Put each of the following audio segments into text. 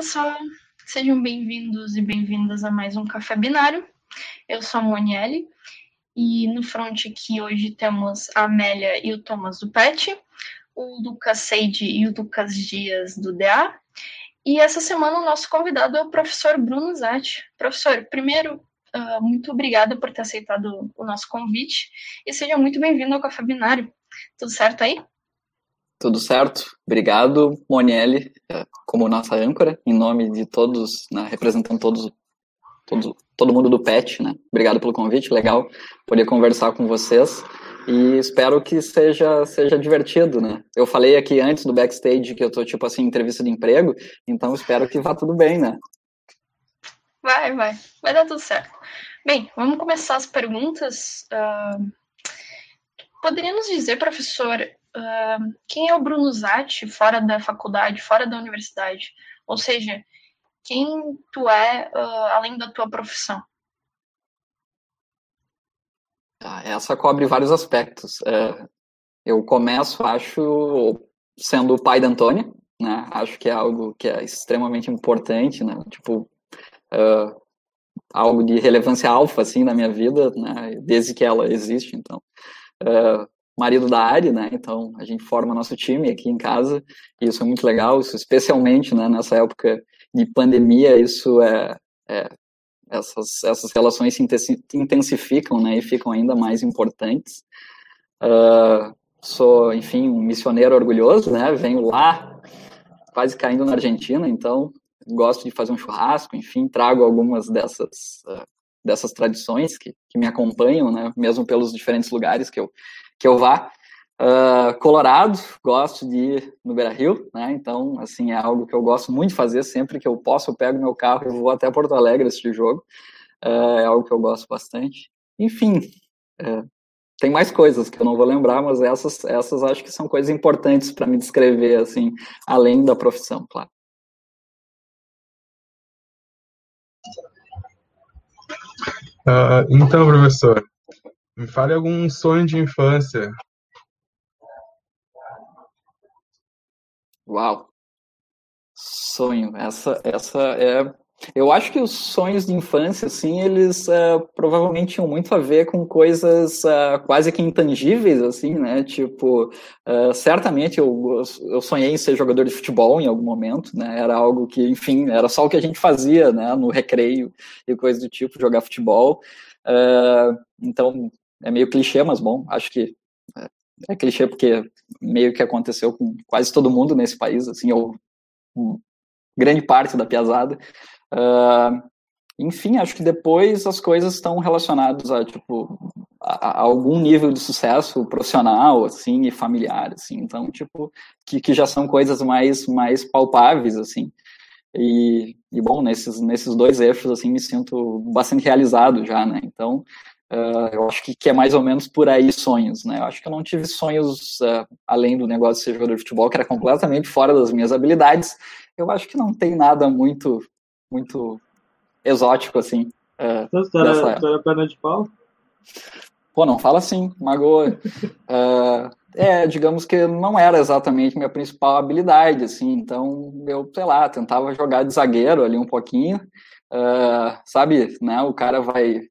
pessoal, sejam bem-vindos e bem-vindas a mais um Café Binário. Eu sou a Monielle e no front aqui hoje temos a Amélia e o Thomas do PET, o Lucas Seide e o Lucas Dias do DA. E essa semana o nosso convidado é o professor Bruno Zatti. Professor, primeiro, uh, muito obrigada por ter aceitado o nosso convite e seja muito bem-vindo ao Café Binário. Tudo certo aí? Tudo certo. Obrigado, Monielle, é, como nossa âncora, em nome de todos, né, representando todos, todos, todo mundo do PET, né? Obrigado pelo convite, legal poder conversar com vocês e espero que seja seja divertido, né? Eu falei aqui antes do backstage que eu tô tipo assim entrevista de emprego, então espero que vá tudo bem, né? Vai, vai, vai dar tudo certo. Bem, vamos começar as perguntas. Uh, poderia nos dizer, professor, uh, quem é o Bruno Zatti fora da faculdade, fora da universidade? Ou seja, quem tu é uh, além da tua profissão? Ah, essa cobre vários aspectos. É, eu começo, acho, sendo o pai da Antônia, né? Acho que é algo que é extremamente importante, né? Tipo, uh, algo de relevância alfa, assim, na minha vida, né? Desde que ela existe, então. Uh, marido da Ari, né? Então a gente forma nosso time aqui em casa e isso é muito legal, isso especialmente, né? Nessa época de pandemia, isso é, é essas essas relações se intensificam, né? E ficam ainda mais importantes. Uh, sou, enfim, um missioneiro orgulhoso, né? Venho lá, quase caindo na Argentina, então gosto de fazer um churrasco, enfim, trago algumas dessas uh, dessas tradições que, que me acompanham, né? Mesmo pelos diferentes lugares que eu que eu vá. Uh, Colorado, gosto de ir no Beira Rio, né? Então, assim, é algo que eu gosto muito de fazer. Sempre que eu posso, eu pego meu carro e vou até Porto Alegre assistir jogo. Uh, é algo que eu gosto bastante. Enfim, uh, tem mais coisas que eu não vou lembrar, mas essas, essas acho que são coisas importantes para me descrever, assim, além da profissão, claro. Uh, então, professor, me fale algum sonho de infância. Uau. Sonho. Essa, essa é. Eu acho que os sonhos de infância, assim, eles uh, provavelmente tinham muito a ver com coisas uh, quase que intangíveis, assim, né? Tipo, uh, certamente eu, eu sonhei em ser jogador de futebol em algum momento, né? Era algo que, enfim, era só o que a gente fazia, né? No recreio e coisa do tipo, jogar futebol. então, é meio clichê, mas bom, acho que é, é, clichê porque meio que aconteceu com quase todo mundo nesse país, assim, ou grande parte da piazada. Uh, enfim, acho que depois as coisas estão relacionadas a, tipo, a, a, algum nível de sucesso profissional, assim, e familiar, assim, então, tipo, que, que já são coisas mais, mais palpáveis, assim, e, e bom, nesses, nesses dois eixos, assim, me sinto bastante realizado já, né, então, Uh, eu acho que, que, é mais ou menos por aí sonhos, né? Eu acho que eu não tive sonhos uh, além do negócio de ser jogador de futebol, que era completamente fora das minhas habilidades. Eu acho que não tem nada muito, muito exótico assim. Uh, você, era, era perna de pau? Pô, não fala assim, magoa. uh, é, digamos que não era exatamente minha principal habilidade, assim. Então, eu, sei lá, tentava jogar de zagueiro ali um pouquinho. Uh, sabe, né? O cara vai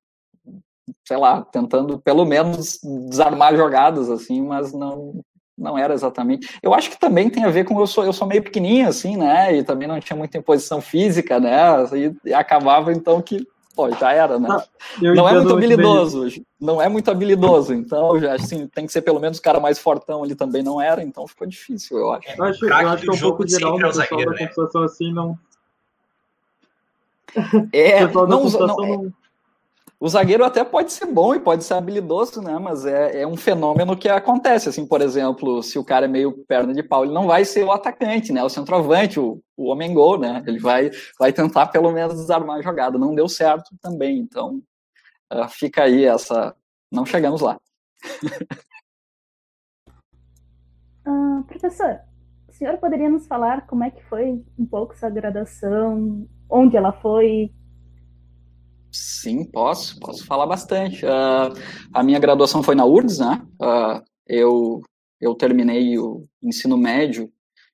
sei lá, tentando pelo menos desarmar jogadas, assim, mas não não era exatamente. Eu acho que também tem a ver com eu sou eu sou meio pequenininho assim, né? E também não tinha muita imposição física, né? E, e acabava então que pô, já era, né? Ah, não é muito habilidoso, não é muito habilidoso, então já assim, tem que ser pelo menos o cara mais fortão ali também não era, então ficou difícil, eu acho. Eu acho, eu acho que é um pouco geral do pessoal zagueiro, da né? computação assim não é, não, não, não, o zagueiro até pode ser bom e pode ser habilidoso, né? Mas é, é um fenômeno que acontece. Assim, por exemplo, se o cara é meio perna de pau, ele não vai ser o atacante, né? O centroavante, o, o homem gol, né? Ele vai, vai tentar pelo menos desarmar a jogada. Não deu certo também. Então, uh, fica aí essa. Não chegamos lá. uh, professor, o senhor poderia nos falar como é que foi um pouco sua graduação, onde ela foi, Sim, posso, posso falar bastante. Uh, a minha graduação foi na URGS, né? Uh, eu, eu terminei o ensino médio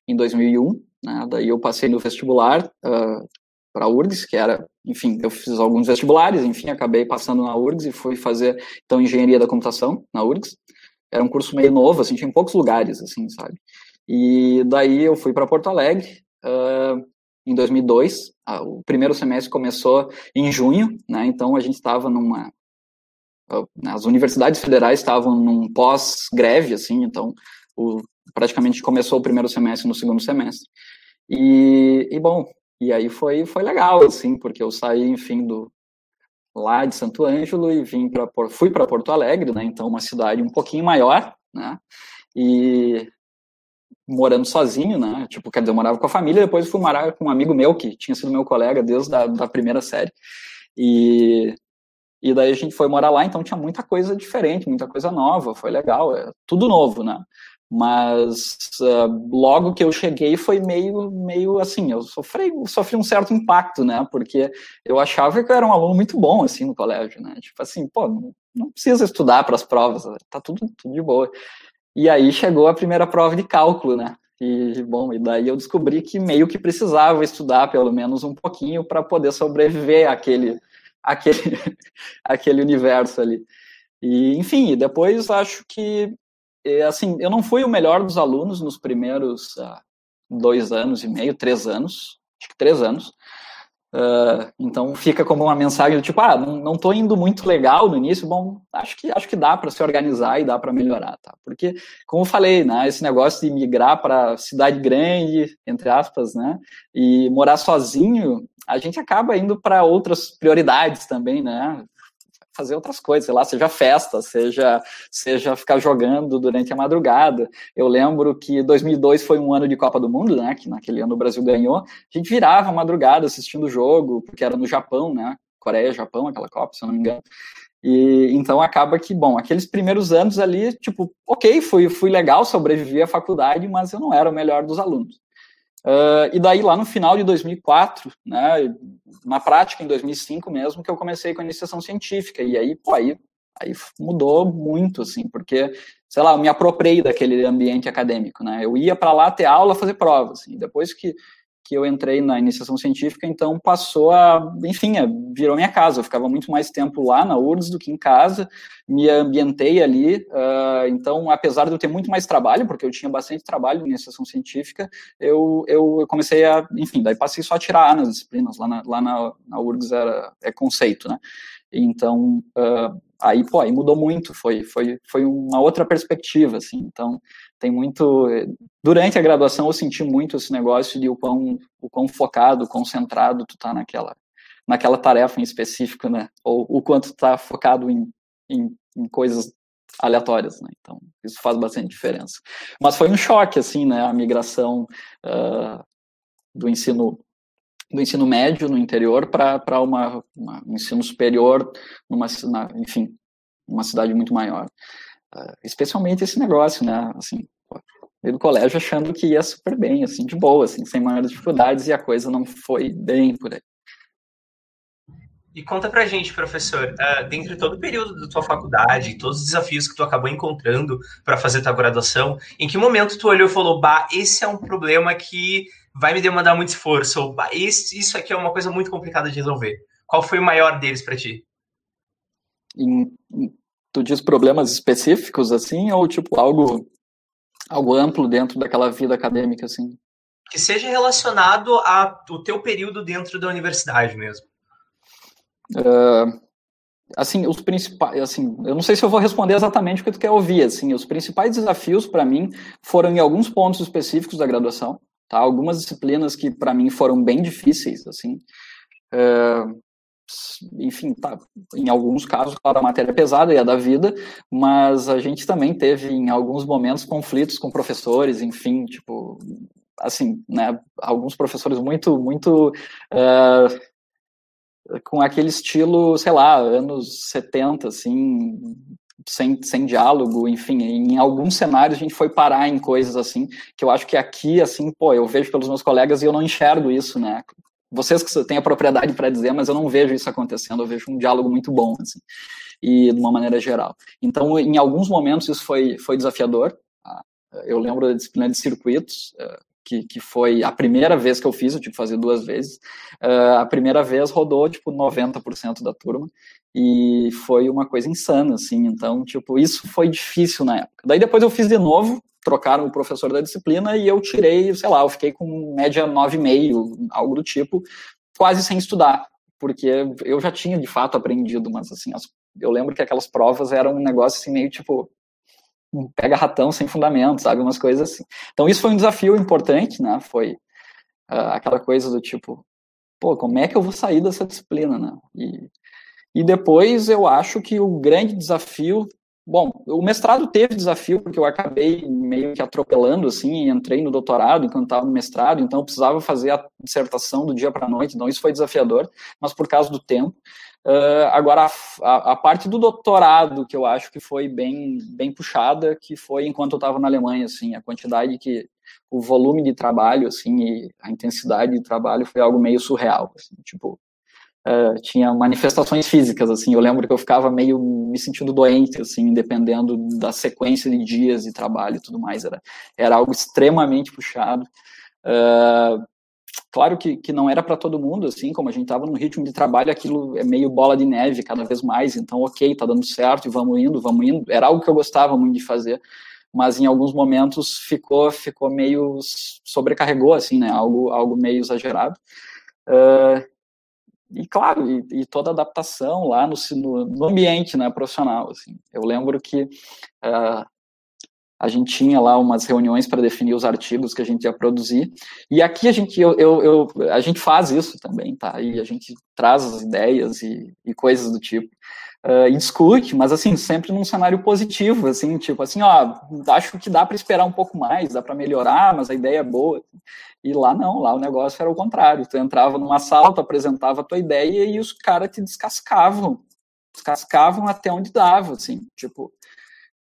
em 2001, né? Daí eu passei no vestibular uh, para a URGS, que era, enfim, eu fiz alguns vestibulares, enfim, acabei passando na URGS e fui fazer, então, engenharia da computação na URGS. Era um curso meio novo, assim, tinha em poucos lugares, assim, sabe? E daí eu fui para Porto Alegre, uh, em 2002. o primeiro semestre começou em junho, né? Então a gente estava numa as universidades federais estavam num pós-greve, assim, então o, praticamente começou o primeiro semestre no segundo semestre. E, e, bom, e aí foi, foi legal, assim, porque eu saí, enfim, do lá de Santo Ângelo e vim para fui para Porto Alegre, né? Então uma cidade um pouquinho maior, né? E morando sozinho, né? Tipo, quer dizer, eu morava com a família, depois fui morar com um amigo meu que tinha sido meu colega desde a da primeira série. E, e daí a gente foi morar lá, então tinha muita coisa diferente, muita coisa nova, foi legal, é tudo novo, né? Mas uh, logo que eu cheguei foi meio, meio assim, eu sofri, sofri um certo impacto, né? Porque eu achava que eu era um aluno muito bom, assim, no colégio, né? Tipo assim, pô, não precisa estudar para as provas, tá tudo, tudo de boa. E aí chegou a primeira prova de cálculo, né? E bom, e daí eu descobri que meio que precisava estudar pelo menos um pouquinho para poder sobreviver àquele, àquele, àquele universo ali. E enfim, depois acho que é, assim, eu não fui o melhor dos alunos nos primeiros uh, dois anos e meio, três anos, acho que três anos. Uh, então fica como uma mensagem do tipo, ah, não, tô indo muito legal no início, bom, acho que acho que dá para se organizar e dá para melhorar, tá? Porque, como eu falei, né, esse negócio de migrar para cidade grande, entre aspas, né, e morar sozinho, a gente acaba indo para outras prioridades também, né? Fazer outras coisas, sei lá, seja festa, seja, seja ficar jogando durante a madrugada. Eu lembro que 2002 foi um ano de Copa do Mundo, né, que naquele ano o Brasil ganhou. A gente virava a madrugada assistindo o jogo, porque era no Japão, né, Coreia, Japão, aquela Copa, se eu não me engano. E então acaba que, bom, aqueles primeiros anos ali, tipo, ok, fui, fui legal, sobrevivi à faculdade, mas eu não era o melhor dos alunos. Uh, e daí, lá no final de 2004, né, na prática, em 2005 mesmo, que eu comecei com a iniciação científica. E aí, pô, aí, aí mudou muito, assim, porque, sei lá, eu me apropriei daquele ambiente acadêmico, né? Eu ia para lá ter aula, fazer provas. Assim, depois que que eu entrei na iniciação científica, então passou a, enfim, virou minha casa. Eu ficava muito mais tempo lá na URSS do que em casa, me ambientei ali. Uh, então, apesar de eu ter muito mais trabalho, porque eu tinha bastante trabalho na iniciação científica, eu, eu comecei a, enfim, daí passei só a tirar A nas disciplinas. Lá na, lá na, na URGS era, é conceito, né? Então, uh, aí, pô, aí mudou muito, foi, foi, foi uma outra perspectiva, assim. Então, tem muito. Durante a graduação eu senti muito esse negócio de o quão, o quão focado, concentrado tu tá naquela, naquela tarefa em específico, né? Ou o quanto tu tá focado em, em, em coisas aleatórias, né? Então, isso faz bastante diferença. Mas foi um choque, assim, né? A migração uh, do ensino do ensino médio no interior para uma, uma, um ensino superior numa, na, enfim, uma cidade muito maior. Uh, especialmente esse negócio, né? Assim, do colégio achando que ia super bem, assim, de boa, assim, sem maiores dificuldades, e a coisa não foi bem por aí. E conta pra gente, professor, uh, dentro de todo o período da tua faculdade, todos os desafios que tu acabou encontrando para fazer tua graduação, em que momento tu olhou e falou, bah, esse é um problema que vai me demandar muito esforço, ou bah, esse, isso aqui é uma coisa muito complicada de resolver? Qual foi o maior deles para ti? Em, tu diz problemas específicos, assim, ou tipo algo, algo amplo dentro daquela vida acadêmica, assim? Que seja relacionado ao teu período dentro da universidade mesmo. Uh, assim, os principais, assim, eu não sei se eu vou responder exatamente o que tu quer ouvir, assim, os principais desafios para mim foram em alguns pontos específicos da graduação, tá? Algumas disciplinas que para mim foram bem difíceis, assim. Uh, enfim, tá, em alguns casos, claro, a matéria é pesada e é da vida, mas a gente também teve, em alguns momentos, conflitos com professores, enfim, tipo, assim, né, alguns professores muito, muito, uh, com aquele estilo, sei lá, anos 70, assim, sem, sem diálogo, enfim, em alguns cenários a gente foi parar em coisas assim, que eu acho que aqui, assim, pô, eu vejo pelos meus colegas e eu não enxergo isso, né, vocês que têm a propriedade para dizer, mas eu não vejo isso acontecendo, eu vejo um diálogo muito bom, assim, e de uma maneira geral. Então, em alguns momentos isso foi, foi desafiador, tá? eu lembro da disciplina de circuitos, eh, que, que foi a primeira vez que eu fiz, eu tive que fazer duas vezes. Uh, a primeira vez rodou, tipo, 90% da turma, e foi uma coisa insana, assim, então, tipo, isso foi difícil na época. Daí depois eu fiz de novo, trocaram o professor da disciplina, e eu tirei, sei lá, eu fiquei com média 9,5, algo do tipo, quase sem estudar, porque eu já tinha, de fato, aprendido, mas, assim, as, eu lembro que aquelas provas eram um negócio, assim, meio, tipo, pega ratão sem fundamento, sabe? Umas coisas assim. Então, isso foi um desafio importante, né? Foi uh, aquela coisa do tipo, pô, como é que eu vou sair dessa disciplina, né? E, e depois eu acho que o grande desafio. Bom, o mestrado teve desafio, porque eu acabei meio que atropelando, assim, entrei no doutorado enquanto estava no mestrado, então eu precisava fazer a dissertação do dia para a noite, então isso foi desafiador, mas por causa do tempo. Uh, agora, a, a, parte do doutorado, que eu acho que foi bem, bem puxada, que foi enquanto eu estava na Alemanha, assim, a quantidade que, o volume de trabalho, assim, e a intensidade de trabalho foi algo meio surreal, assim, tipo, uh, tinha manifestações físicas, assim, eu lembro que eu ficava meio me sentindo doente, assim, dependendo da sequência de dias de trabalho e tudo mais, era, era algo extremamente puxado, uh, Claro que, que não era para todo mundo, assim, como a gente estava no ritmo de trabalho, aquilo é meio bola de neve cada vez mais, então, ok, tá dando certo e vamos indo, vamos indo. Era algo que eu gostava muito de fazer, mas em alguns momentos ficou, ficou meio sobrecarregou, assim, né, algo, algo meio exagerado. Uh, e claro, e, e, toda adaptação lá no, no, ambiente né, profissional. Assim. Eu lembro que uh, a gente tinha lá umas reuniões para definir os artigos que a gente ia produzir. E aqui a gente, eu, eu, eu, a gente faz isso também, tá? E a gente traz as ideias e, e coisas do tipo. Uh, e discute, mas assim, sempre num cenário positivo, assim, tipo assim, ó, acho que dá para esperar um pouco mais, dá para melhorar, mas a ideia é boa. E lá não, lá o negócio era o contrário. Tu entrava numa sala, apresentava a tua ideia e os caras te descascavam. Descascavam até onde dava, assim, tipo,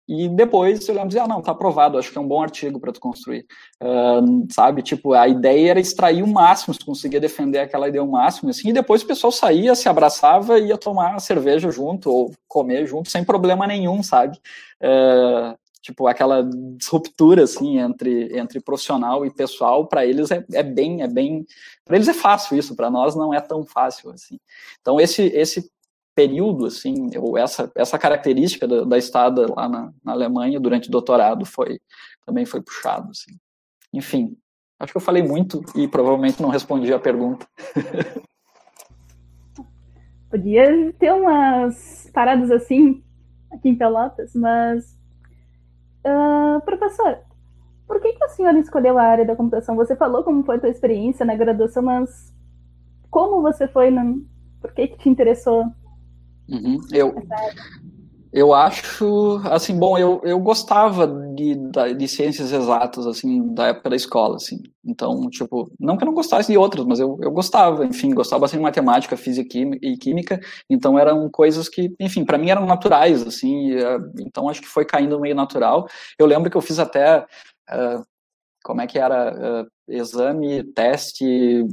e depois olhamos e ah, não, tá aprovado, acho que é um bom artigo para tu construir. Uh, sabe, tipo, a ideia era extrair o máximo, se conseguia defender aquela ideia o máximo, assim, e depois o pessoal saía, se abraçava e ia tomar cerveja junto, ou comer junto, sem problema nenhum, sabe? Uh, tipo, aquela disruptura, assim, entre, entre profissional e pessoal, para eles é, é bem, é bem, para eles é fácil isso, para nós não é tão fácil, assim. Então, esse, esse período, assim, ou essa, essa característica da, da estada lá na, na, Alemanha durante o doutorado foi também foi puxado, assim. Enfim, acho que eu falei muito e provavelmente não respondi a pergunta. Podia ter umas paradas assim aqui em Pelotas, mas uh, professor, por que, que a senhora escolheu a área da computação? Você falou como foi a tua experiência na graduação, mas como você foi, na... por que, que te interessou Uhum. Eu, eu acho, assim, bom, eu, eu gostava de, de ciências exatas, assim, da época da escola, assim. Então, tipo, não que eu não gostasse de outras, mas eu, eu gostava, enfim, gostava bastante de matemática, física e química, então eram coisas que, enfim, para mim eram naturais, assim, eh, então acho que foi caindo meio natural. Eu lembro que eu fiz até, uh, como é que era, uh, exame, teste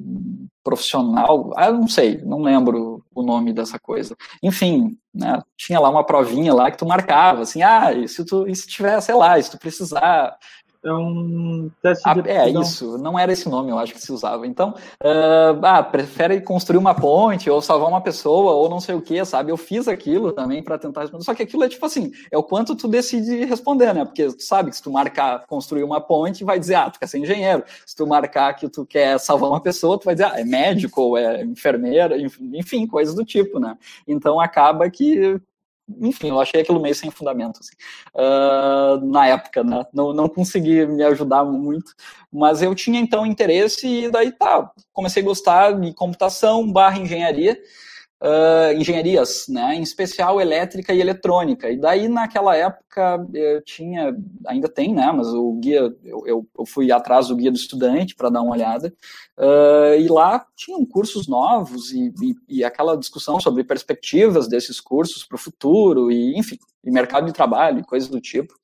profissional, ah, não sei, não lembro o nome dessa coisa. Enfim, né, tinha lá uma provinha lá que tu marcava, assim, ah, se tu, se tiver, sei lá, se tu precisar é um teste ah, de É isso, não era esse nome, eu acho que se usava. Então, uh, ah, prefere construir uma ponte ou salvar uma pessoa ou não sei o que, sabe? Eu fiz aquilo também para tentar responder. Só que aquilo é tipo assim, é o quanto tu decide responder, né? Porque tu sabe que se tu marcar construir uma ponte, vai dizer, ah, tu quer ser engenheiro. Se tu marcar que tu quer salvar uma pessoa, tu vai dizer, ah, é médico ou é enfermeira, enfim, coisas do tipo, né? Então acaba que enfim, eu achei aquilo meio sem fundamento, assim. uh, na época, né? Não, não consegui me ajudar muito, mas eu tinha então interesse e daí tá, comecei a gostar de computação barra engenharia, uh, engenharias, né, em especial elétrica e eletrônica. E daí, naquela época, eu tinha, ainda tem, né, mas o guia, eu, eu, eu fui atrás do guia do estudante para dar uma olhada, uh, e lá tinham cursos novos e, e, e, aquela discussão sobre perspectivas desses cursos para o futuro, e enfim, e mercado de trabalho, e coisas do tipo.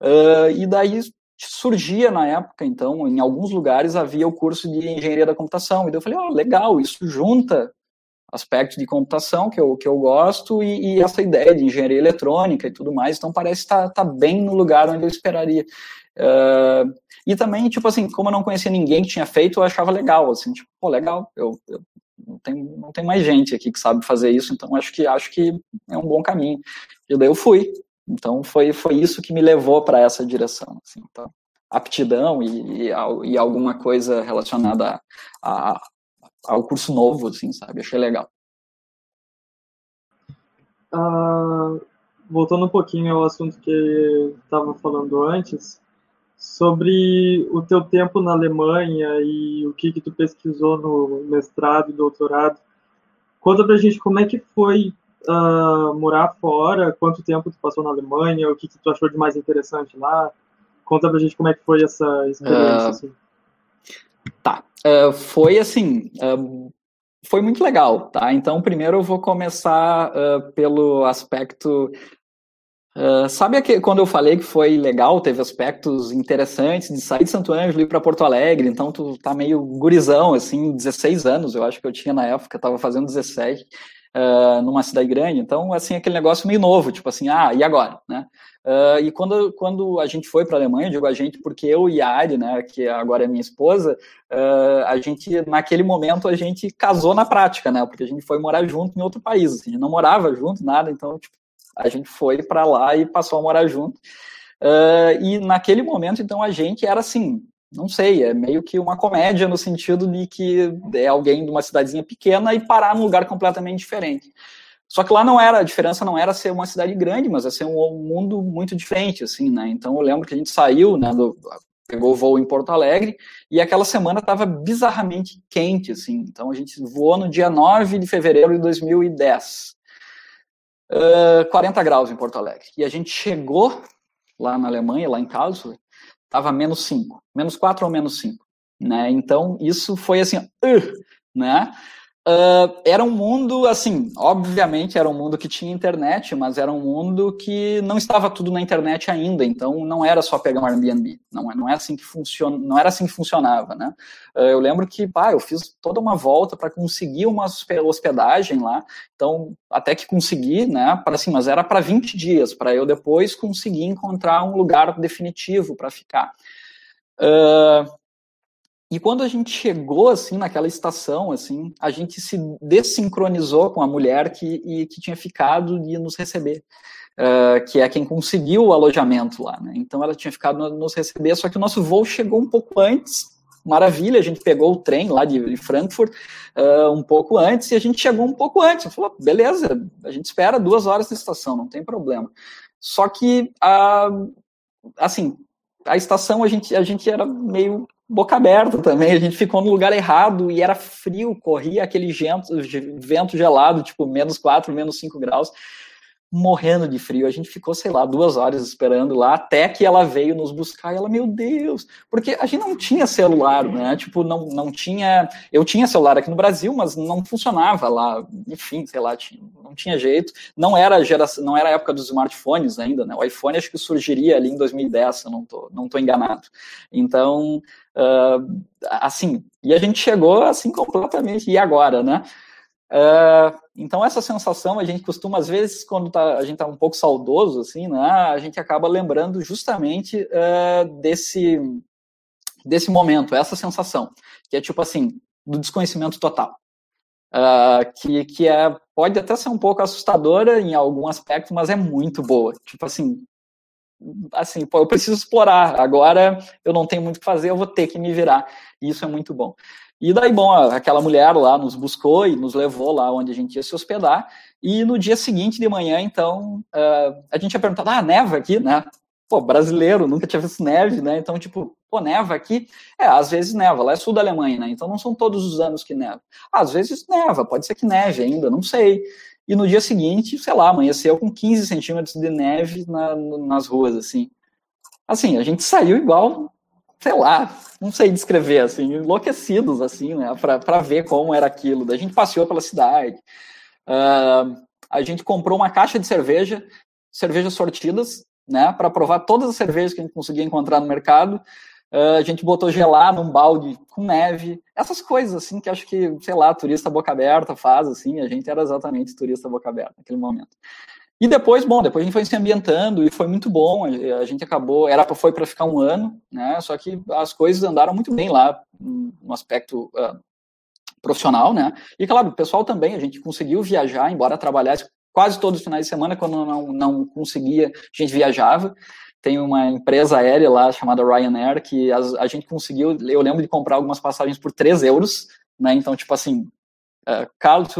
Uh, e daí surgia na época, então, em alguns lugares havia o curso de engenharia da computação. E eu falei, ó, oh, legal, isso junta aspectos de computação que eu, que eu gosto e, e, essa ideia de engenharia eletrônica e tudo mais, então parece estar tá, tá bem no lugar onde eu esperaria. Uh, e também, tipo assim, como eu não conhecia ninguém que tinha feito, eu achava legal, assim, tipo, pô, legal, eu, eu não tem, não tem mais gente aqui que sabe fazer isso, então acho que acho que é um bom caminho. E daí eu fui. Então foi, foi isso que me levou para essa direção. Assim, então, aptidão e, e, e, alguma coisa relacionada a, a, ao curso novo, assim, sabe? Achei legal. Uh, voltando um pouquinho ao assunto que estava falando antes, sobre o teu tempo na Alemanha e o que que tu pesquisou no mestrado e doutorado. Conta pra gente como é que foi uh, morar fora, quanto tempo tu passou na Alemanha, o que que tu achou de mais interessante lá. Conta pra gente como é que foi essa experiência. Uh, assim. Tá, uh, foi assim, foi muito legal, tá? Então, primeiro eu vou começar pelo aspecto Uh, sabe que, quando eu falei que foi legal, teve aspectos interessantes de sair de Santo Ângelo e ir para Porto Alegre, então tu tá meio gurizão, assim, 16 anos, eu acho que eu tinha na época, tava fazendo 17, uh, numa cidade grande, então, assim, aquele negócio meio novo, tipo assim, ah, e agora, né? Uh, e quando, quando a gente foi para a Alemanha, digo a gente porque eu e a Ari, né, que agora é minha esposa, uh, a gente, naquele momento, a gente casou na prática, né, porque a gente foi morar junto em outro país, assim, a gente não morava junto, nada, então, tipo, a gente foi para lá e passou a morar junto. Uh, e naquele momento, então, a gente era assim, não sei, é meio que uma comédia no sentido de que é alguém de uma cidadezinha pequena e parar num lugar completamente diferente. Só que lá não era, a diferença não era ser uma cidade grande, mas é ser um mundo muito diferente, assim, né? Então eu lembro que a gente saiu, né, do, pegou voo em Porto Alegre, e aquela semana estava bizarramente quente, assim. Então a gente voou no dia 9 de fevereiro de 2010 uh, 40 graus em Porto Alegre. E a gente chegou lá na Alemanha, lá em Karlsruhe, estava menos 5, menos 4 ou menos 5. Né? Então, isso foi assim, uh, né? Uh, era um mundo, assim, obviamente era um mundo que tinha internet, mas era um mundo que não estava tudo na internet ainda, então não era só pegar um Airbnb, não, é, não é assim que funciona, não era assim que funcionava, né? Uh, eu lembro que, pá, eu fiz toda uma volta para conseguir uma hospedagem lá, então até que consegui, né, para assim, mas era para 20 dias, para eu depois conseguir encontrar um lugar definitivo para ficar. Uh, e quando a gente chegou assim naquela estação, assim, a gente se desincronizou com a mulher que, e, que tinha ficado de nos receber, uh, que é quem conseguiu o alojamento lá. Né? Então ela tinha ficado nos receber, só que o nosso voo chegou um pouco antes. Maravilha, a gente pegou o trem lá de, Frankfurt uh, um pouco antes e a gente chegou um pouco antes. Falou, beleza, a gente espera duas horas na estação, não tem problema. Só que, uh, assim, a estação a gente, a gente era meio boca aberta também. A gente ficou no lugar errado e era frio, corria aquele vento, vento gelado, tipo menos 4, menos 5 graus morrendo de frio. A gente ficou, sei lá, duas horas esperando lá, até que ela veio nos buscar. E ela, meu Deus, porque a gente não tinha celular, né? Tipo, não, não tinha. Eu tinha celular aqui no Brasil, mas não funcionava lá. Enfim, sei lá, tinha, não tinha jeito. Não era geração, não era a época dos smartphones ainda, né? O iPhone acho que surgiria ali em 2010, se eu não tô, não tô enganado. Então, uh, assim, e a gente chegou assim completamente. E agora, né? Uh, então essa sensação a gente costuma às vezes quando tá, a gente está um pouco saudoso assim, né, a gente acaba lembrando justamente uh, desse desse momento, essa sensação que é tipo assim do desconhecimento total, uh, que que é pode até ser um pouco assustadora em algum aspecto, mas é muito boa, tipo assim assim, eu preciso explorar. Agora eu não tenho muito o que fazer, eu vou ter que me virar. E isso é muito bom. E daí, bom, aquela mulher lá nos buscou e nos levou lá onde a gente ia se hospedar. E no dia seguinte de manhã, então, uh, a gente ia perguntado, ah, neva aqui, né? Pô, brasileiro, nunca tinha visto neve, né? Então, tipo, pô, neva aqui? É, às vezes neva, lá é sul da Alemanha, né? Então não são todos os anos que neva. Às vezes neva, pode ser que neve ainda, não sei. E no dia seguinte, sei lá, amanheceu com 15 centímetros de neve na, nas ruas, assim. Assim, a gente saiu igual sei lá, não sei descrever, assim, enlouquecidos, assim, né, para ver como era aquilo. Daí a gente passeou pela cidade, uh, a gente comprou uma caixa de cerveja, cervejas sortidas, né, para provar todas as cervejas que a gente conseguia encontrar no mercado. Uh, a gente botou gelar num balde com neve, essas coisas assim que acho que, sei lá, turista boca aberta faz, assim, a gente era exatamente turista boca aberta naquele momento. E depois, bom, depois a gente foi se ambientando e foi muito bom. A gente acabou, era foi para ficar um ano, né? Só que as coisas andaram muito bem lá no aspecto uh, profissional, né? E claro, o pessoal também, a gente conseguiu viajar, embora trabalhasse quase todos os finais de semana, quando não, não conseguia, a gente viajava. Tem uma empresa aérea lá chamada Ryanair que a, a gente conseguiu, eu lembro de comprar algumas passagens por 3 euros, né? Então, tipo assim,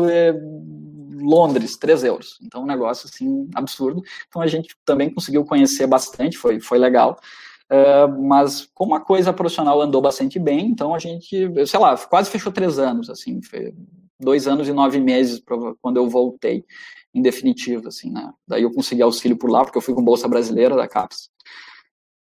uh, Londres, 3 euros. Então, um negócio assim absurdo. Então, a gente também conseguiu conhecer bastante, foi, foi legal. Uh, mas como a coisa profissional andou bastante bem, então a gente, sei lá, quase fechou três anos, assim, dois anos e nove meses quando eu voltei, em definitivo, assim, né? Daí eu consegui auxílio por lá, porque eu fui com bolsa brasileira da CAPES.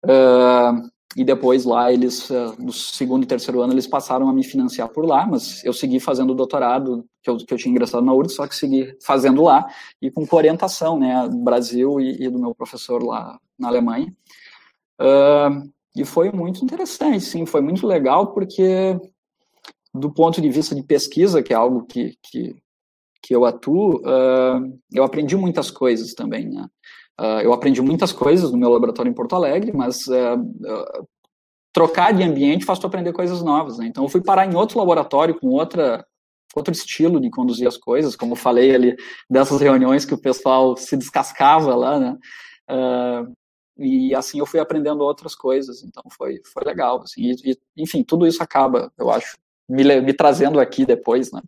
Uh, e depois lá eles, uh, no segundo e terceiro ano, eles passaram a me financiar por lá, mas eu segui fazendo o doutorado, que eu, que eu tinha ingressado na URSS, só que segui fazendo lá, e com orientação, né, do Brasil e, e, do meu professor lá na Alemanha. Uh, e foi muito interessante, sim, foi muito legal, porque do ponto de vista de pesquisa, que é algo que, que, que eu atuo, uh, eu aprendi muitas coisas também, né? Uh, eu aprendi muitas coisas no meu laboratório em Porto Alegre, mas uh, uh, trocar de ambiente faz tu aprender coisas novas. Né? Então, eu fui parar em outro laboratório com outra, outro estilo de conduzir as coisas, como eu falei ali, dessas reuniões que o pessoal se descascava lá, né? e assim eu fui aprendendo outras coisas, então foi, foi legal. Assim, e, e, enfim, tudo isso acaba, eu acho, me, me trazendo aqui depois, né?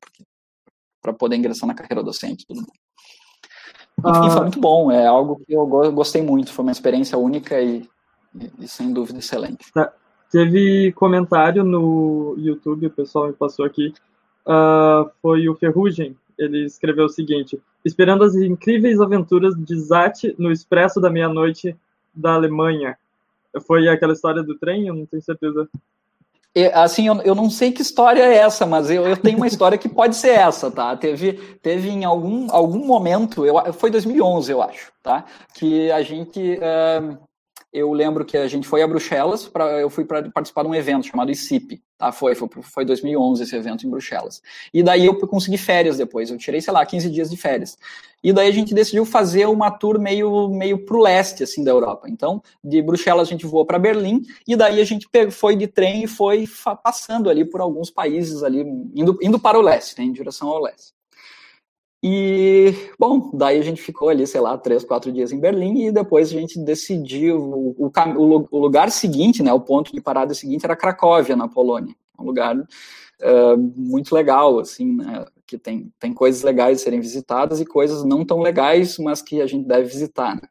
Para poder ingressar na carreira docente tudo mais. Enfim, foi ah. muito bom, é algo que eu gostei muito, foi uma experiência única e, e, e sem dúvida excelente. Tá. Teve comentário no YouTube, o pessoal me passou aqui, uh, foi o Ferrugem, ele escreveu o seguinte, esperando as incríveis aventuras de Zat no Expresso da Meia-Noite da Alemanha. Foi aquela história do trem? Eu não tenho certeza assim, eu, eu não sei que história é essa, mas eu, eu tenho uma história que pode ser essa, tá? Teve, teve em algum, algum momento, eu, foi 2011, eu acho, tá? Que a gente, uh, eu lembro que a gente foi a Bruxelas, pra, eu fui para participar de um evento chamado ICIP, tá? Foi, foi, foi 2011 esse evento em Bruxelas. E daí eu consegui férias depois, eu tirei, sei lá, 15 dias de férias. E daí a gente decidiu fazer uma tour meio, meio pro leste, assim, da Europa. Então, de Bruxelas a gente voou para Berlim, e daí a gente foi de trem e foi passando ali por alguns países ali, indo, indo para o leste, né, em direção ao leste. E, bom, daí a gente ficou ali, sei lá, três, quatro dias em Berlim e depois a gente decidiu o, o, o lugar seguinte, né, o ponto de parada seguinte era Cracóvia, na Polônia. Um lugar uh, muito legal, assim, né, que tem, tem coisas legais a serem visitadas e coisas não tão legais, mas que a gente deve visitar, né.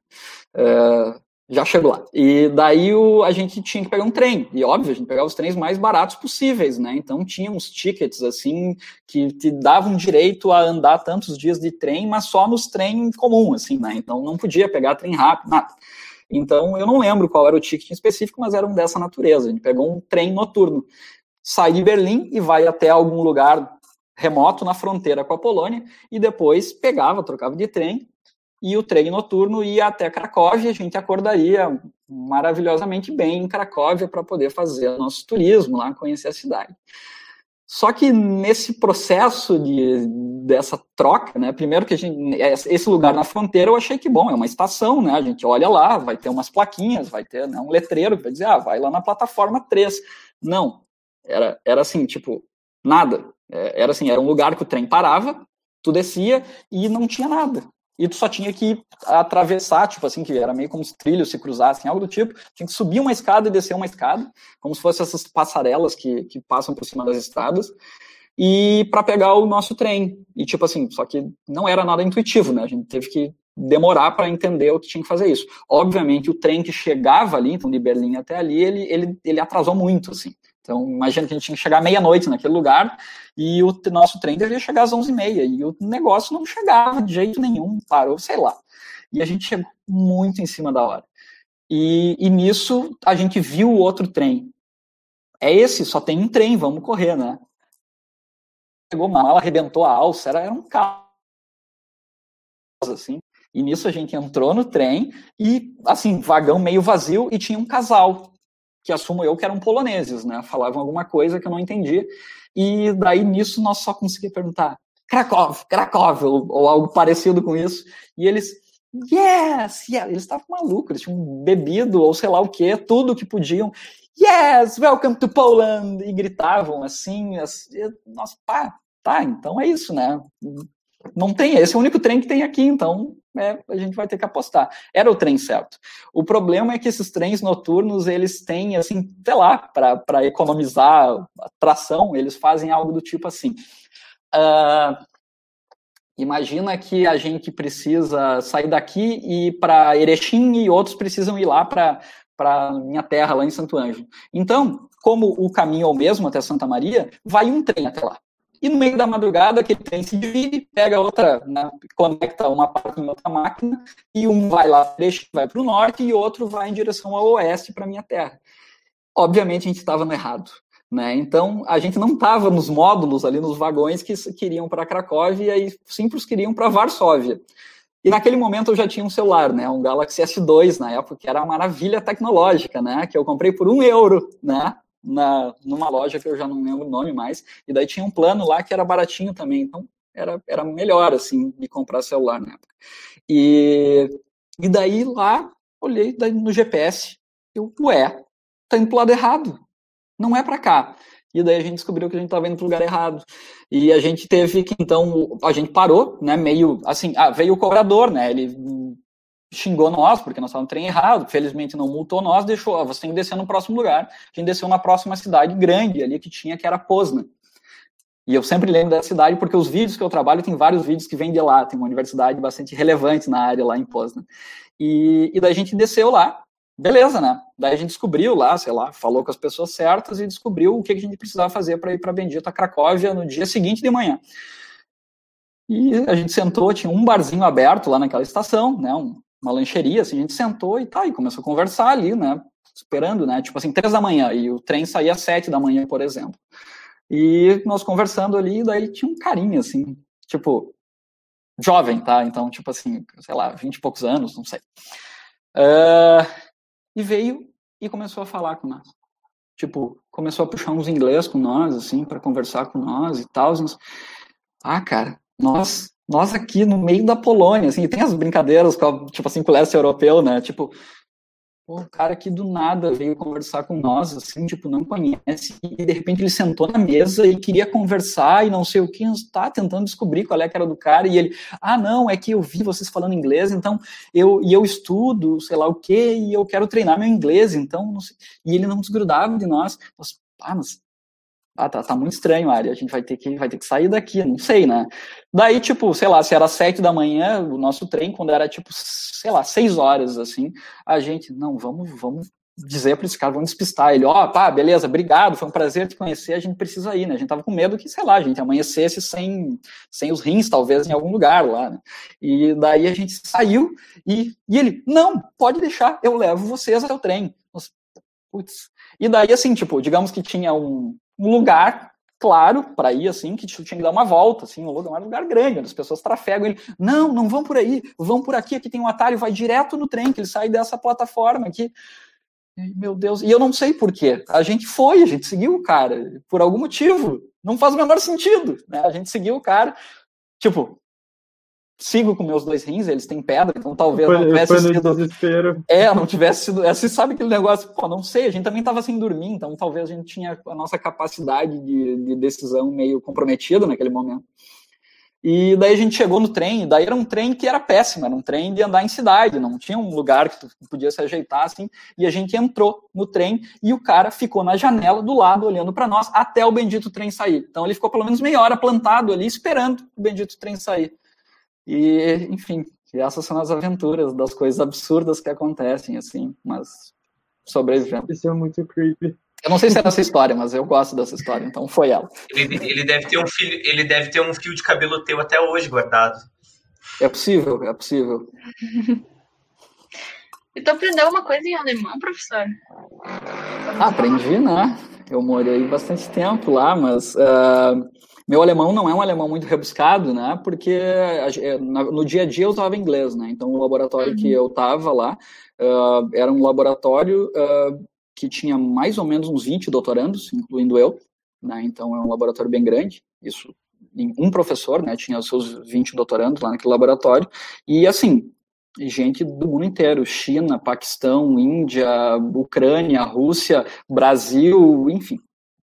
Uh, já chegou lá. E daí o, a gente tinha que pegar um trem. E óbvio, a gente pegava os trens mais baratos possíveis, né? Então tinha uns tickets assim que te davam direito a andar tantos dias de trem, mas só nos trem comum, assim, né? Então não podia pegar trem rápido, nada. Então eu não lembro qual era o ticket específico, mas era um dessa natureza. A gente pegou um trem noturno. Sai de Berlim e vai até algum lugar remoto na fronteira com a Polônia e depois pegava, trocava de trem e o trem noturno ia até Cracóvia, a gente acordaria maravilhosamente bem em Cracóvia para poder fazer o nosso turismo lá, conhecer a cidade. Só que nesse processo de, dessa troca, né, primeiro que a gente, esse lugar na fronteira eu achei que, bom, é uma estação, né, a gente olha lá, vai ter umas plaquinhas, vai ter né, um letreiro que vai dizer, ah, vai lá na plataforma 3. Não, era, era assim, tipo, nada. É, era assim, era um lugar que o trem parava, tu descia e não tinha nada e tu só tinha que atravessar, tipo assim, que era meio como se trilhos se cruzassem, algo do tipo, tinha que subir uma escada e descer uma escada, como se fossem essas passarelas que, que passam por cima das estradas, e para pegar o nosso trem. E tipo assim, só que não era nada intuitivo, né? A gente teve que demorar para entender o que tinha que fazer isso. Obviamente, o trem que chegava ali, então de Berlim até ali, ele, ele, ele atrasou muito, assim. Então, imagina que a gente tinha que chegar meia-noite naquele lugar e o nosso trem deveria chegar às 11h30 e o negócio não chegava de jeito nenhum, parou, sei lá. E a gente chegou muito em cima da hora. E, e nisso a gente viu o outro trem. É esse, só tem um trem, vamos correr, né? Pegou mal, arrebentou a alça, era, era um caos, assim. E nisso a gente entrou no trem e, assim, vagão meio vazio e tinha um casal que assumo eu que eram poloneses, né? Falavam alguma coisa que eu não entendi. E daí nisso nós só conseguia perguntar Krakow, Krakow, ou, ou algo parecido com isso. E eles, yes, yes. Eles estavam malucos, eles tinham bebido ou sei lá o que, tudo que podiam. Yes, welcome to Poland! E gritavam assim, assim nossa, pá, tá, então é isso, né? Não tem, esse é o único trem que tem aqui, então é, a gente vai ter que apostar. Era o trem certo. O problema é que esses trens noturnos, eles têm, assim, sei lá, para economizar tração, eles fazem algo do tipo assim. Uh, imagina que a gente precisa sair daqui e ir para Erechim e outros precisam ir lá para para minha terra, lá em Santo Ângelo. Então, como o caminho é o mesmo até Santa Maria, vai um trem até lá. E no meio da madrugada, aquele trem se divide, pega outra, né, conecta uma parte em outra máquina, e um vai lá, deixa, vai para o norte, e outro vai em direção ao oeste, para minha terra. Obviamente, a gente estava no errado. Né? Então, a gente não estava nos módulos ali, nos vagões que queriam para Cracóvia e simples queriam para Varsóvia. E naquele momento eu já tinha um celular, né, um Galaxy S2 na época, que era uma maravilha tecnológica, né, que eu comprei por um euro, né, na, numa loja que eu já não lembro o nome mais, e daí tinha um plano lá que era baratinho também, então era, era melhor, assim, de comprar celular na época. E, e daí lá, olhei daí no GPS, eu, ué, tá indo pro lado errado, não é para cá. E daí a gente descobriu que a gente estava indo para lugar errado. E a gente teve que, então, a gente parou, né, meio, assim, ah, veio o cobrador, né, ele xingou nós, porque nós estávamos no trem errado, felizmente não multou nós, deixou, você tem que descer no próximo lugar. A gente desceu na próxima cidade grande ali que tinha, que era Poznan. E eu sempre lembro da cidade porque os vídeos que eu trabalho, tem vários vídeos que vêm de lá, tem uma universidade bastante relevante na área lá em Poznan. E, e daí a gente desceu lá, beleza, né? Daí a gente descobriu lá, sei lá, falou com as pessoas certas e descobriu o que a gente precisava fazer para ir para bendita Cracóvia no dia seguinte de manhã. E a gente sentou, tinha um barzinho aberto lá naquela estação, né? Um, uma lancheria, assim, a gente sentou e tá, e começou a conversar ali, né? Esperando, né? Tipo assim, três da manhã, e o trem saía às sete da manhã, por exemplo. E nós conversando ali, daí tinha um carinha, assim, tipo, jovem, tá? Então, tipo assim, sei lá, vinte e poucos anos, não sei. Uh, e veio e começou a falar com nós. Tipo, começou a puxar uns inglês com nós, assim, para conversar com nós e tal. Ah, cara, nós nós aqui no meio da Polônia, assim, tem as brincadeiras com, tipo assim, com o leste europeu, né? Tipo, o cara aqui do nada veio conversar com nós, assim, tipo, não conhece, e de repente ele sentou na mesa e queria conversar e não sei o que, está tentando descobrir qual é que era do cara, e ele, ah, não, é que eu vi vocês falando inglês, então eu, e eu estudo, sei lá o que, e eu quero treinar meu inglês, então, e ele não desgrudava de nós, nós, ah, mas ah, tá, tá muito estranho, Ari, a gente vai ter que vai ter que sair daqui, não sei, né? Daí, tipo, sei lá, se era sete da manhã, o nosso trem, quando era, tipo, sei lá, seis horas, assim, a gente, não, vamos, vamos dizer para esse cara, vamos despistar ele, ó, oh, pá, beleza, obrigado, foi um prazer te conhecer, a gente precisa ir, né? A gente tava com medo que, sei lá, a gente amanhecesse sem, sem os rins, talvez, em algum lugar lá, né? E daí a gente saiu e, e ele, não, pode deixar, eu levo vocês até o trem. Putz. E daí, assim, tipo, digamos que tinha um, um lugar claro para ir assim que tinha que dar uma volta assim um lugar, um lugar grande onde as pessoas trafegam ele não não vão por aí vão por aqui aqui tem um atalho vai direto no trem que ele sai dessa plataforma aqui meu Deus e eu não sei por quê a gente foi a gente seguiu o cara por algum motivo não faz o menor sentido né? a gente seguiu o cara tipo sigo com meus dois rins, eles têm pedra, então talvez foi, não tivesse sido. Desespero. É, não tivesse sido. É, você sabe aquele negócio, pô, não sei, a gente também estava sem dormir, então talvez a gente tinha a nossa capacidade de, de decisão meio comprometida naquele momento. E daí a gente chegou no trem, daí era um trem que era péssimo, era um trem de andar em cidade, não tinha um lugar que tu podia se ajeitar assim, e a gente entrou no trem e o cara ficou na janela do lado olhando para nós até o bendito trem sair. Então ele ficou pelo menos meia hora plantado ali esperando o bendito trem sair. E, enfim, essas são as aventuras das coisas absurdas que acontecem, assim, mas sobrevivendo. Isso é muito creepy. Eu não sei se é essa história, mas eu gosto dessa história, então foi ela. Ele, ele, deve ter um filho, ele deve ter um fio de cabelo teu até hoje guardado. É possível, é possível. E tu aprendeu uma coisa em alemão, professor? Ah, aprendi, né? Eu morei bastante tempo lá, mas uh, meu alemão não é um alemão muito rebuscado, né? Porque é, no dia a dia eu usava inglês, né? Então o laboratório uhum. que eu estava lá uh, era um laboratório uh, que tinha mais ou menos uns 20 doutorandos, incluindo eu, né? Então é um laboratório bem grande, isso um professor, né, tinha os seus 20 doutorandos lá naquele laboratório, e assim, gente do mundo inteiro, China, Paquistão, Índia, Ucrânia, Rússia, Brasil, enfim,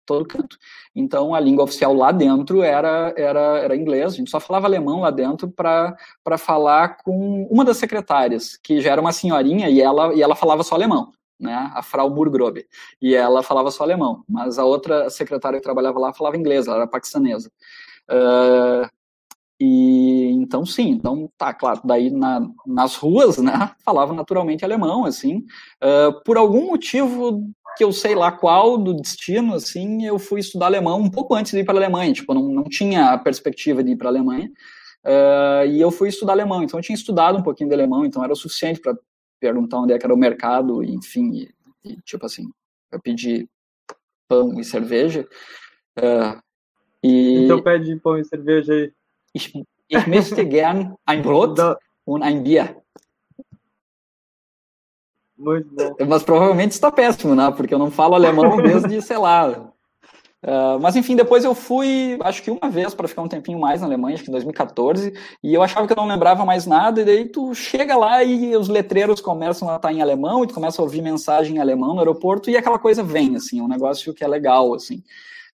todo canto. Então, a língua oficial lá dentro era, era, era inglês, a gente só falava alemão lá dentro para falar com uma das secretárias, que já era uma senhorinha e ela, e ela falava só alemão. Né, a Frau Murgrobe, e ela falava só alemão, mas a outra secretária que trabalhava lá falava inglês, ela era paquistanesa. Uh, e então sim, então tá claro, daí na, nas ruas, né, falava naturalmente alemão, assim, uh, por algum motivo que eu sei lá qual do destino, assim, eu fui estudar alemão um pouco antes de ir para a Alemanha, tipo, não, não tinha a perspectiva de ir para a Alemanha, uh, e eu fui estudar alemão, então eu tinha estudado um pouquinho de alemão, então era o suficiente para perguntar onde é que era o mercado, enfim, e, e, tipo assim, eu pedi pão e cerveja, uh, e... Então pede pão e cerveja aí. Ich, ich möchte gern ein Brot und ein Bier. Muito bom. Mas provavelmente está péssimo, né? Porque eu não falo alemão desde, sei lá. Uh, mas enfim, depois eu fui, acho que uma vez para ficar um tempinho mais na Alemanha, acho que em 2014, e eu achava que eu não lembrava mais nada, e daí tu chega lá e os letreiros começam a estar em alemão, e tu começa a ouvir mensagem em alemão no aeroporto, e aquela coisa vem, assim, é um negócio que é legal, assim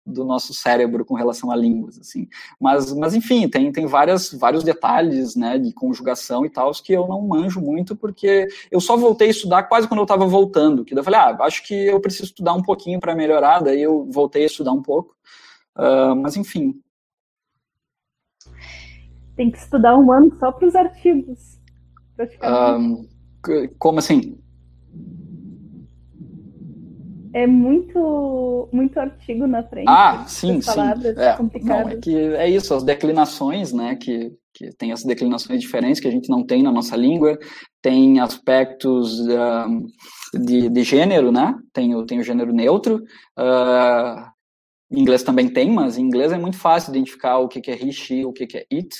do nosso cérebro com relação a línguas, assim. Mas, mas enfim, tem, tem várias, vários detalhes, né, de conjugação e tal, que eu não manjo muito, porque eu só voltei a estudar quase quando eu estava voltando, que eu falei, ah, acho que eu preciso estudar um pouquinho para melhorar, daí eu voltei a estudar um pouco, uh, mas enfim. Tem que estudar um ano só para os artigos. Uh, como assim? É muito muito artigo na frente. Ah, sim, sim. É, não, é que é isso, as declinações, né, que, que tem as declinações diferentes que a gente não tem na nossa língua, tem aspectos uh, de, de gênero, né, tem, tem o gênero neutro, uh, em inglês também tem, mas em inglês é muito fácil identificar o que, que é he, she, o que, que é it,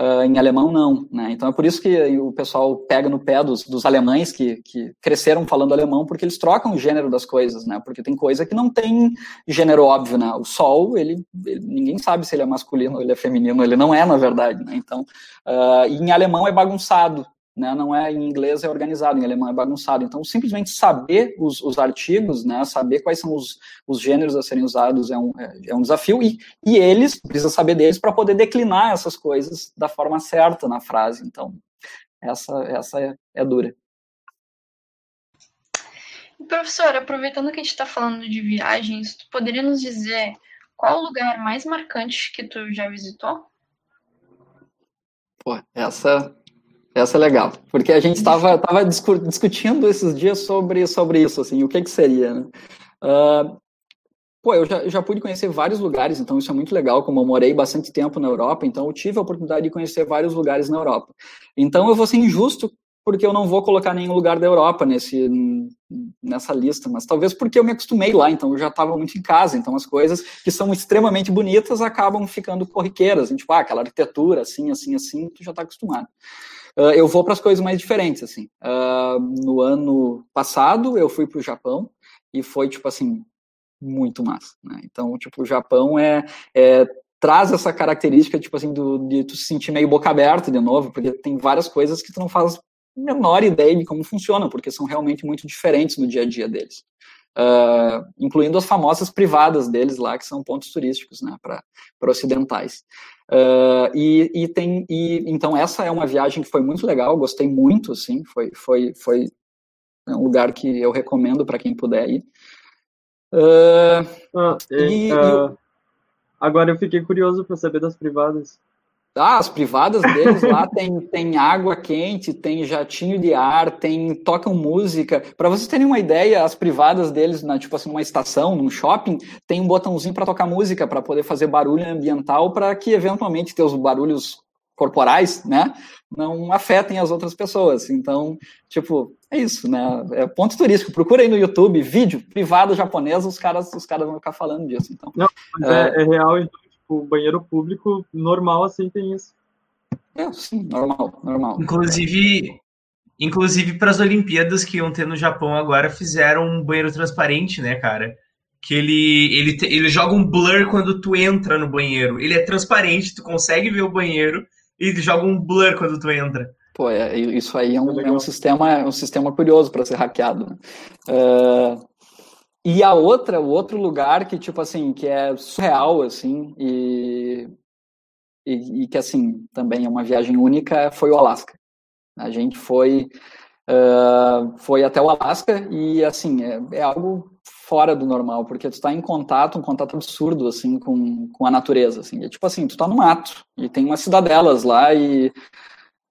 Uh, em alemão não, né? Então é por isso que o pessoal pega no pé dos, dos alemães que, que cresceram falando alemão, porque eles trocam o gênero das coisas, né? Porque tem coisa que não tem gênero óbvio, né? O sol, ele, ele ninguém sabe se ele é masculino ele é feminino, ele não é na verdade, né? Então, uh, em alemão é bagunçado, né, não é em inglês é organizado, em alemão é bagunçado. Então, simplesmente saber os, os artigos, né, saber quais são os, os gêneros a serem usados é um, é, é um desafio, e, e eles, precisa saber deles para poder declinar essas coisas da forma certa na frase. Então, essa, essa é, é dura. Professor, aproveitando que a gente está falando de viagens, tu poderia nos dizer qual o lugar mais marcante que tu já visitou? Pô, essa essa é legal, porque a gente estava tava discutindo esses dias sobre, sobre isso, assim, o que que seria, né? Uh, pô, eu já, já pude conhecer vários lugares, então isso é muito legal, como eu morei bastante tempo na Europa, então eu tive a oportunidade de conhecer vários lugares na Europa. Então eu vou ser injusto porque eu não vou colocar nenhum lugar da Europa nesse, nessa lista, mas talvez porque eu me acostumei lá, então eu já estava muito em casa, então as coisas que são extremamente bonitas acabam ficando corriqueiras, tipo, ah, aquela arquitetura, assim, assim, assim, tu já está acostumado. Uh, eu vou para as coisas mais diferentes, assim. Uh, no ano passado, eu fui para o Japão e foi, tipo assim, muito massa, né? Então, tipo, o Japão é, é traz essa característica, tipo assim, do, de tu se sentir meio boca aberta de novo, porque tem várias coisas que tu não faz menor ideia de como funciona, porque são realmente muito diferentes no dia a dia deles. Uh, incluindo as famosas privadas deles lá, que são pontos turísticos, né, para ocidentais. Uh, e, e, tem e então essa é uma viagem que foi muito legal, gostei muito, assim, foi foi foi um lugar que eu recomendo para quem puder ir. Uh, ah, e, uh, agora eu fiquei curioso para saber das privadas. Ah, as privadas deles lá tem, tem água quente, tem jatinho de ar, tem tocam música. Para vocês terem uma ideia, as privadas deles, na, tipo assim, numa estação, num shopping, tem um botãozinho para tocar música, para poder fazer barulho ambiental, para que eventualmente teus barulhos corporais, né, não afetem as outras pessoas. Então, tipo, é isso, né? É ponto turístico. Procura aí no YouTube vídeo privado japonês, os caras, os caras vão ficar falando disso. Então, não, é, é, é real. Então tipo, banheiro público normal assim tem isso. É, sim, normal, normal. Inclusive, Inclusive, para as Olimpíadas que iam ter no Japão agora, fizeram um banheiro transparente, né, cara? Que ele, ele, ele joga um blur quando tu entra no banheiro. Ele é transparente, tu consegue ver o banheiro e ele joga um blur quando tu entra. Pô, é, isso aí é um, é um sistema, é um sistema curioso para ser hackeado. Né? Uh, e a outra, o outro lugar que tipo assim que é surreal assim e, e, e que assim também é uma viagem única foi o Alasca. A gente foi uh, foi até o Alasca e assim é, é, algo fora do normal porque tu está em contato, um contato absurdo assim com, com a natureza, assim. É tipo assim, tu está no mato e tem umas cidadelas lá e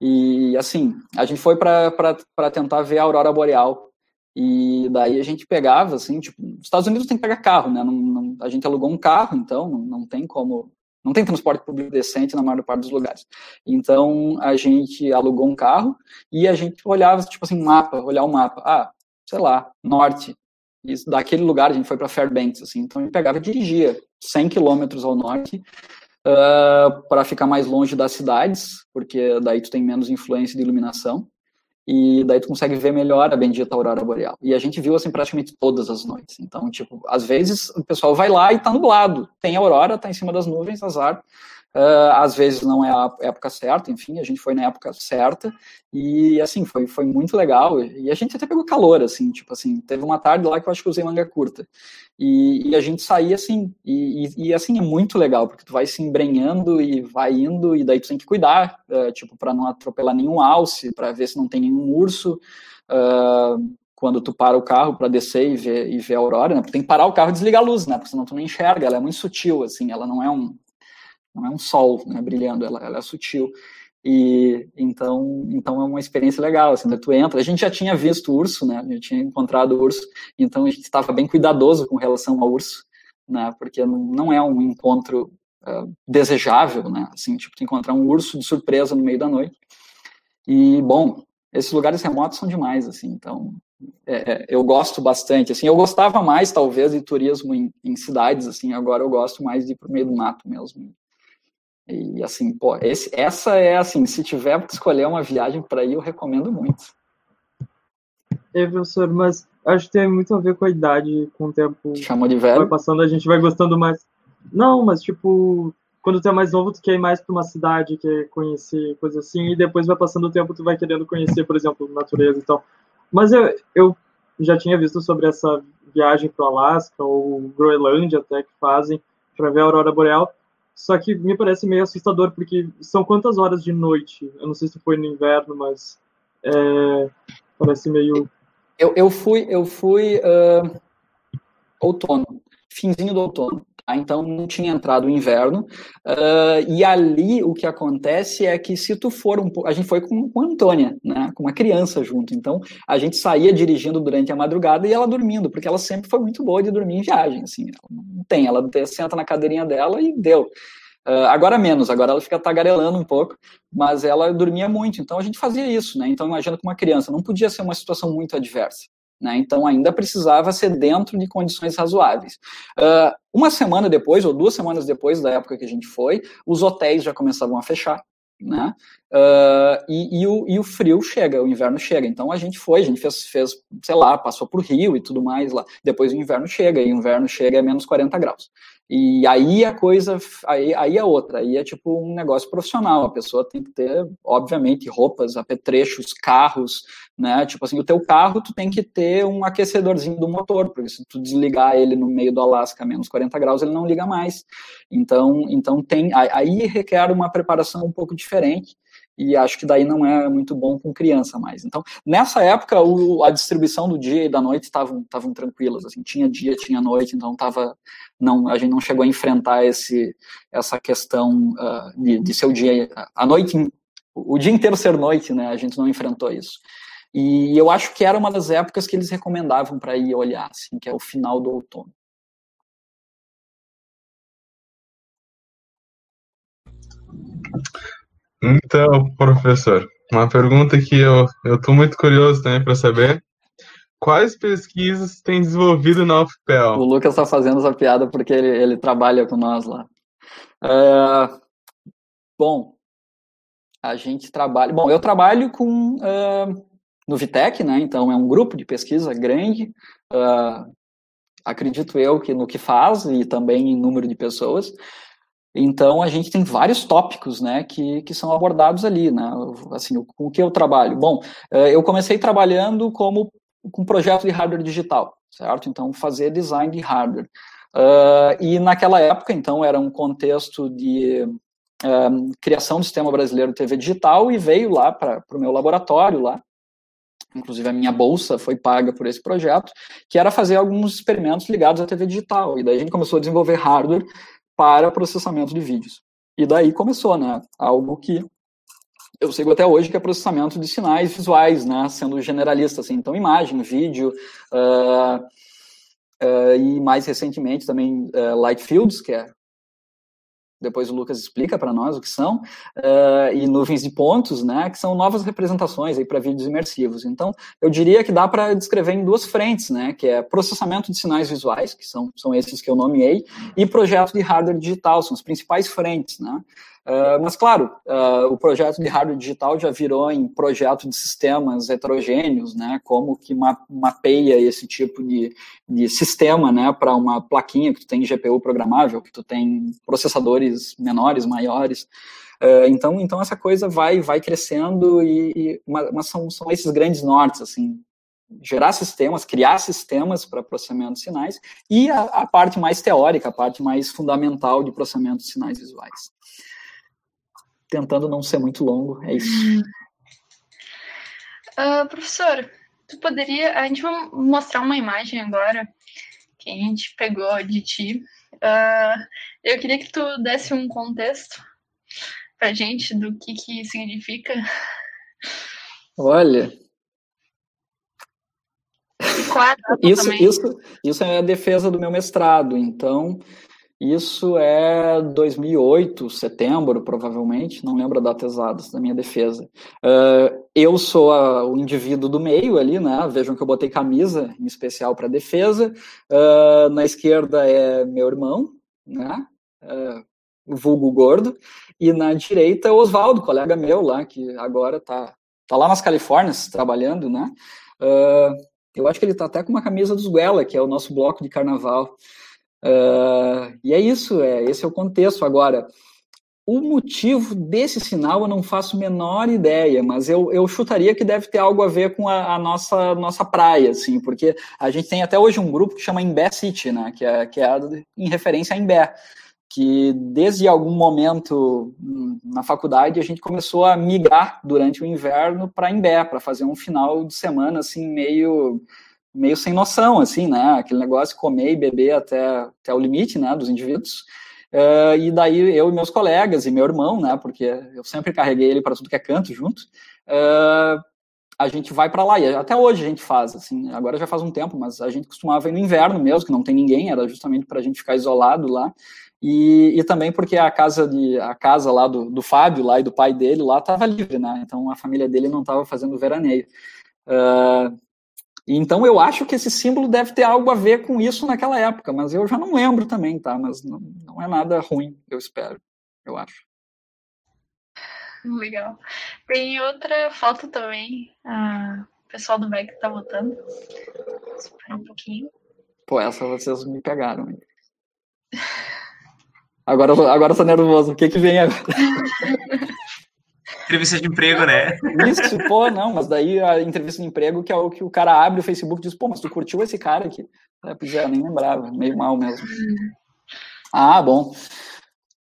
e assim a gente foi para tentar ver a aurora boreal e daí a gente pegava assim, tipo, os Estados Unidos tem que pegar carro, né? Não, não, a gente alugou um carro, então não, não tem como não tem transporte público decente na maior parte dos lugares. Então, a gente alugou um carro e a gente olhava, tipo assim, mapa, olhar o mapa. Ah, sei lá, norte. E daquele lugar a gente foi para Fairbanks, assim. Então, a gente pegava e dirigia 100 quilômetros ao norte uh, ah, para ficar mais longe das cidades, porque daí tu tem menos influência de iluminação e daí tu consegue ver melhor a bendita aurora boreal. E a gente viu assim praticamente todas as noites. Então, tipo, às vezes o pessoal vai lá e tá nublado. Tem aurora, tá em cima das nuvens, azar. Uh, às vezes não é a época certa, enfim, a gente foi na época certa e assim foi, foi muito legal. E a gente até pegou calor, assim, tipo assim, teve uma tarde lá que eu acho que usei manga curta e, e a gente saía assim, e, e, e, assim é muito legal, porque tu vai se embrenhando e vai indo, e daí tu tem que cuidar, uh, tipo, para não atropelar nenhum alce, para ver se não tem nenhum urso. Uh, quando tu para o carro para descer e ver, e ver a aurora, né? Tem que parar o carro e desligar a luz, né? Porque senão tu não enxerga, ela é muito sutil, assim, ela não é um, não é um sol né, brilhando, ela, ela é sutil. E então, então é uma experiência legal, assim, tu entra, a gente já tinha visto urso, né, a gente tinha encontrado urso, então a gente estava bem cuidadoso com relação ao urso, né, porque não é um encontro uh, desejável, né, assim, tipo, tu encontrar um urso de surpresa no meio da noite. E, bom, esses lugares remotos são demais, assim, então é, é eu gosto bastante, assim, eu gostava mais, talvez, de turismo em, em cidades, assim, agora eu gosto mais de ir pro meio do mato mesmo, e assim, pô, esse, essa é assim, se tiver que escolher uma viagem para ir, eu recomendo muito. É, professor, mas acho que tem muito a ver com a idade, com o tempo. Chamou de velho? Vai passando, a gente vai gostando mais. Não, mas tipo, quando tu é mais novo, tu quer ir mais para uma cidade, quer conhecer coisa assim, e depois vai passando o tempo, tu vai querendo conhecer, por exemplo, natureza e tal. Mas eu, eu já tinha visto sobre essa viagem para o Alasca ou Groenlândia até que fazem para ver a aurora boreal. Só que me parece meio assustador, porque são quantas horas de noite? Eu não sei se foi no inverno, mas é, parece meio. Eu, eu fui, eu fui uh, outono, finzinho do outono. Tá? Então não tinha entrado o inverno. Uh, e ali o que acontece é que se tu for um a gente foi com, com a Antônia, né? Com uma criança junto. Então a gente saía dirigindo durante a madrugada e ela dormindo, porque ela sempre foi muito boa de dormir em viagem. Assim, não tem, ela senta na cadeirinha dela e deu. Uh, agora menos, agora ela fica tagarelando um pouco, mas ela dormia muito, então a gente fazia isso, né? Então imagina com uma criança, não podia ser uma situação muito adversa. Né? Então, ainda precisava ser dentro de condições razoáveis. Uh, uma semana depois, ou duas semanas depois da época que a gente foi, os hotéis já começavam a fechar. Né? Uh, e, e, o, e, o, frio chega, o inverno chega. Então a gente foi, a gente fez, fez sei lá, passou por Rio e tudo mais lá. Depois o inverno chega, e o inverno chega a menos 40 graus. E aí a coisa, aí, aí é outra, aí é tipo um negócio profissional, a pessoa tem que ter, obviamente, roupas, apetrechos, carros, né, tipo assim, o teu carro tu tem que ter um aquecedorzinho do motor, porque se tu desligar ele no meio do Alasca a menos 40 graus, ele não liga mais, então, então tem, aí requer uma preparação um pouco diferente, e acho que daí não é muito bom com criança mais. Então, nessa época, o, a distribuição do dia e da noite estavam estavam tranquilas, assim, tinha dia, tinha noite, então tava, não, a gente não chegou a enfrentar esse, essa questão uh, de, de ser o dia, a noite, o dia inteiro ser noite, né, a gente não enfrentou isso. E eu acho que era uma das épocas que eles recomendavam para ir olhar, assim, que é o final do outono. Então, professor, uma pergunta que eu estou muito curioso também para saber. Quais pesquisas tem desenvolvido na UFPEL? O Lucas está fazendo essa piada porque ele, ele trabalha com nós lá. Uh, bom, a gente trabalha. Bom, eu trabalho com uh, no Vitec, né? Então é um grupo de pesquisa grande, uh, acredito eu que no que faz e também em número de pessoas. Então a gente tem vários tópicos, né, que, que são abordados ali, né? Assim, com o que eu trabalho. Bom, uh, eu comecei trabalhando como com um projeto de hardware digital, certo? Então fazer design de hardware. Uh, e naquela época, então, era um contexto de uh, criação do sistema brasileiro de TV digital e veio lá para o meu laboratório lá. Inclusive a minha bolsa foi paga por esse projeto, que era fazer alguns experimentos ligados à TV digital. E daí a gente começou a desenvolver hardware para processamento de vídeos. E daí começou, né? Algo que eu sigo até hoje, que é processamento de sinais visuais, né? Sendo generalista, assim. Então, imagem, vídeo, uh, uh, e mais recentemente também uh, light fields, que é depois o Lucas explica para nós o que são, uh, e nuvens de pontos, né, que são novas representações aí para vídeos imersivos. Então, eu diria que dá para descrever em duas frentes, né, que é processamento de sinais visuais, que são, são esses que eu nomeei, e projeto de hardware digital, são as principais frentes, né. Uh, mas, claro, uh, o projeto de hardware digital já virou em projeto de sistemas heterogêneos, né, como que ma mapeia esse tipo de, de sistema né, para uma plaquinha que tu tem GPU programável, que tu tem processadores menores, maiores. Uh, então, então, essa coisa vai, vai crescendo, e, e mas são, são esses grandes nortes, assim, gerar sistemas, criar sistemas para processamento de sinais, e a, a parte mais teórica, a parte mais fundamental de processamento de sinais visuais tentando não ser muito longo. É isso. Uh, professor, tu poderia. A gente vai mostrar uma imagem agora que a gente pegou de ti. Uh, eu queria que tu desse um contexto pra gente do que, que significa. Olha. Isso, isso, isso é a defesa do meu mestrado. Então, isso é 2008, setembro, provavelmente, não lembro a data exata da minha defesa. Uh, eu sou a, o indivíduo do meio ali, né? Vejam que eu botei camisa em especial para defesa. Uh, na esquerda é meu irmão, né? Uh, vulgo gordo. E na direita é o Oswaldo, colega meu lá, que agora está tá lá nas Califórnias trabalhando, né? eu acho que ele está até com uma camisa dos Guela, que é o nosso bloco de carnaval. Uh, e é isso, é, esse é o contexto. Agora, o motivo desse sinal eu não faço menor ideia, mas eu, eu chutaria que deve ter algo a ver com a, a, nossa, nossa praia, assim, porque a gente tem até hoje um grupo que chama Imbé City, né, que é, que é em referência a Imbé, que desde algum momento hum, na faculdade a gente começou a migrar durante o inverno para Imbé, para fazer um final de semana assim meio meio sem noção, assim, né? Aquele negócio de comer e beber até, até o limite, né, dos indivíduos. Uh, e daí eu e meus colegas e meu irmão, né, porque eu sempre carreguei ele para tudo que é canto junto, uh, a gente vai para lá, e até hoje a gente faz, assim, agora já faz um tempo, mas a gente costumava ir no inverno mesmo, que não tem ninguém, era justamente para a gente ficar isolado lá, e, e, também porque a casa de a casa lá do, do Fábio lá e do pai dele lá estava livre, né? Então a família dele não estava fazendo veraneio. Uh, então eu acho que esse símbolo deve ter algo a ver com isso naquela época, mas eu já não lembro também, tá? Mas não, não é nada ruim, eu espero, eu acho. Legal. Tem outra foto também. Ah, o pessoal do BEC tá votando. Espera um pouquinho. Pô, essa vocês me pegaram. Agora, agora eu tô nervoso. O que que vem agora? entrevista de emprego, né? Isso, pô, não, mas daí a entrevista de emprego que é o que o cara abre o Facebook e diz, pô, mas tu curtiu esse cara aqui? É, pois é, eu nem lembrava, meio mal mesmo. Ah, bom.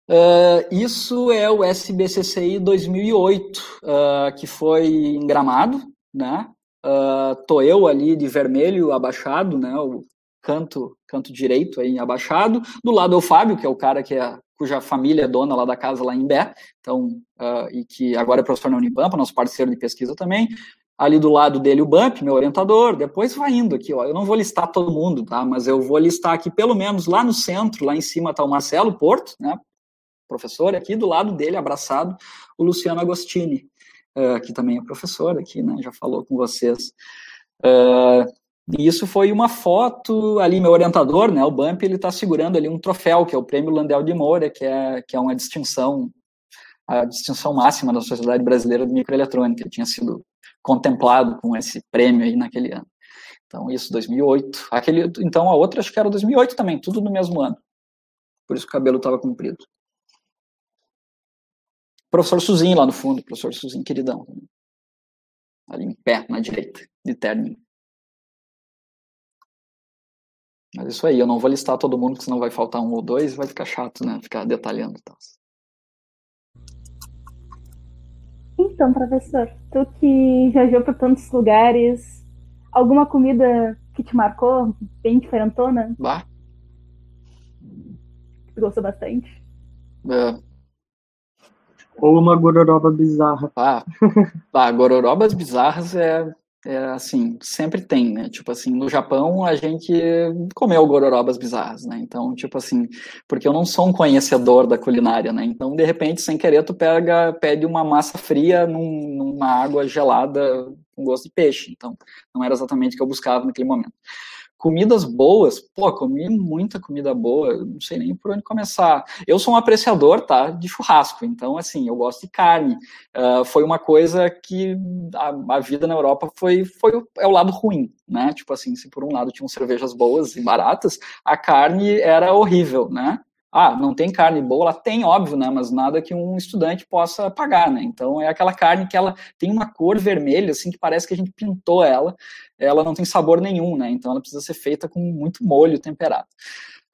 Uh, isso é o SBCCI 2008, uh, que foi em Gramado, né? Uh, tô eu ali de vermelho abaixado, né? O canto, canto direito aí abaixado. Do lado é o Fábio, que é o cara que é cuja família é dona lá da casa lá em Bé, então, uh, e que agora é professor na Unipampa, nosso parceiro de pesquisa também. Ali do lado dele o Bump, meu orientador, depois vai indo aqui, ó. Eu não vou listar todo mundo, tá? Mas eu vou listar aqui, pelo menos lá no centro, lá em cima está o Marcelo Porto, né? Professor, aqui do lado dele, abraçado, o Luciano Agostini, uh, que também é professor aqui, né? Já falou com vocês. Uh, e isso foi uma foto ali, meu orientador, né, o Bump, ele está segurando ali um troféu, que é o Prêmio Landel de Moura, que é, que é uma distinção, a distinção máxima da Sociedade Brasileira de Microeletrônica. Ele tinha sido contemplado com esse prêmio aí naquele ano. Então, isso, 2008. Aquele, então, a outra acho que era 2008 também, tudo no mesmo ano. Por isso o cabelo estava comprido. Professor Suzinho lá no fundo, professor Suzinho, queridão. Ali em pé, na direita, de terno. Mas isso aí, eu não vou listar todo mundo, porque senão vai faltar um ou dois e vai ficar chato, né? Ficar detalhando e tal. Então, professor, tu que viajou por tantos lugares, alguma comida que te marcou, bem diferentona? Bah. Tu gostou bastante? É. Ou uma gororoba bizarra. Ah, ah, gororobas bizarras é, é assim, sempre tem, né? Tipo assim, no Japão a gente comeu gororobas bizarras, né? Então, tipo assim, porque eu não sou um conhecedor da culinária, né? Então, de repente, sem querer, tu pega, pede uma massa fria num, numa água gelada com gosto de peixe. Então, não era exatamente o que eu buscava naquele momento. Comidas boas, pô, comi muita comida boa, não sei nem por onde começar. Eu sou um apreciador, tá, de churrasco, então, assim, eu gosto de carne. Uh, foi uma coisa que a, a, vida na Europa foi, foi é o lado ruim, né? Tipo assim, se por um lado tinham cervejas boas e baratas, a carne era horrível, né? Ah, não tem carne boa? Ela tem, óbvio, né? Mas nada que um estudante possa pagar, né? Então é aquela carne que ela tem uma cor vermelha, assim, que parece que a gente pintou ela. Ela não tem sabor nenhum, né? Então ela precisa ser feita com muito molho temperado.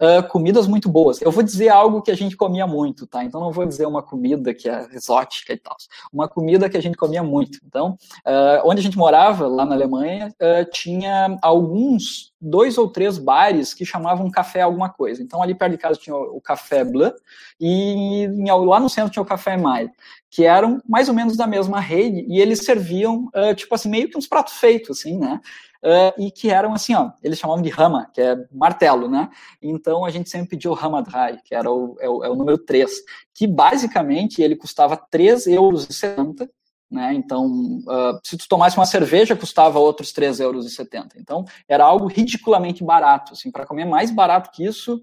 Uh, comidas muito boas. Eu vou dizer algo que a gente comia muito, tá? Então não vou dizer uma comida que é exótica e tal. Uma comida que a gente comia muito. Então, uh, onde a gente morava, lá na Alemanha, uh, tinha alguns, dois ou três bares que chamavam café alguma coisa. Então ali perto de casa tinha o, Café Bleu e em, lá no centro tinha o Café Maia, que eram mais ou menos da mesma rede e eles serviam, tipo assim, meio que uns pratos feitos, assim, né? Uh, e que eram assim, ó, eles chamavam de rama, que é martelo, né? Então a gente sempre pediu rama dry, que era o, é o, é o número 3, que basicamente ele custava 3,70 euros, né? Então, uh, se tu tomasse uma cerveja, custava outros 3,70 euros. Então, era algo ridiculamente barato, assim, para comer mais barato que isso,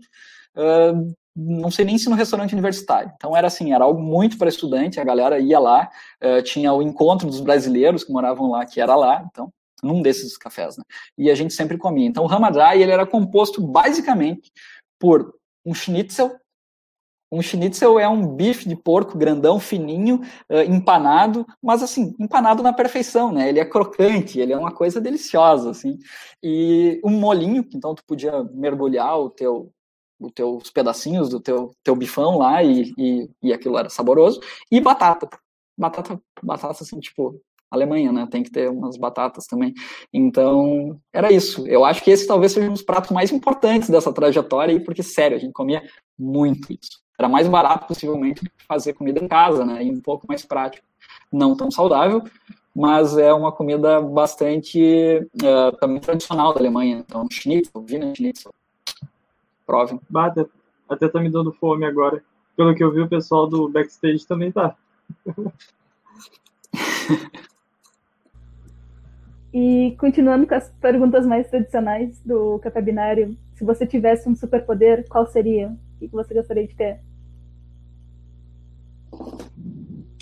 uh, não sei nem se no restaurante universitário. Então era assim, era algo muito para estudante, a galera ia lá, uh, tinha o encontro dos brasileiros que moravam lá, que era lá, então num desses cafés, né? E a gente sempre comia. Então, o Ramadai, ele era composto basicamente por um schnitzel. Um schnitzel é um bife de porco grandão, fininho, uh, empanado, mas assim, empanado na perfeição, né? Ele é crocante, ele é uma coisa deliciosa, assim. E um molinho, então tu podia mergulhar o teu os teus pedacinhos do teu, teu bifão lá e, e, e aquilo era saboroso. E batata. Batata, batata assim, tipo, Alemanha, né? Tem que ter umas batatas também. Então, era isso. Eu acho que esse talvez seja um dos pratos mais importantes dessa trajetória, porque, sério, a gente comia muito isso. Era mais barato, possivelmente, fazer comida em casa, né? E um pouco mais prático. Não tão saudável, mas é uma comida bastante uh, também tradicional da Alemanha. Então, schnitzel, Wiener Schnitzel. Provem. Bata, até tá me dando fome agora. Pelo que eu vi, o pessoal do backstage também tá. E continuando com as perguntas mais tradicionais do café binário, se você tivesse um superpoder, qual seria? O que você gostaria de ter?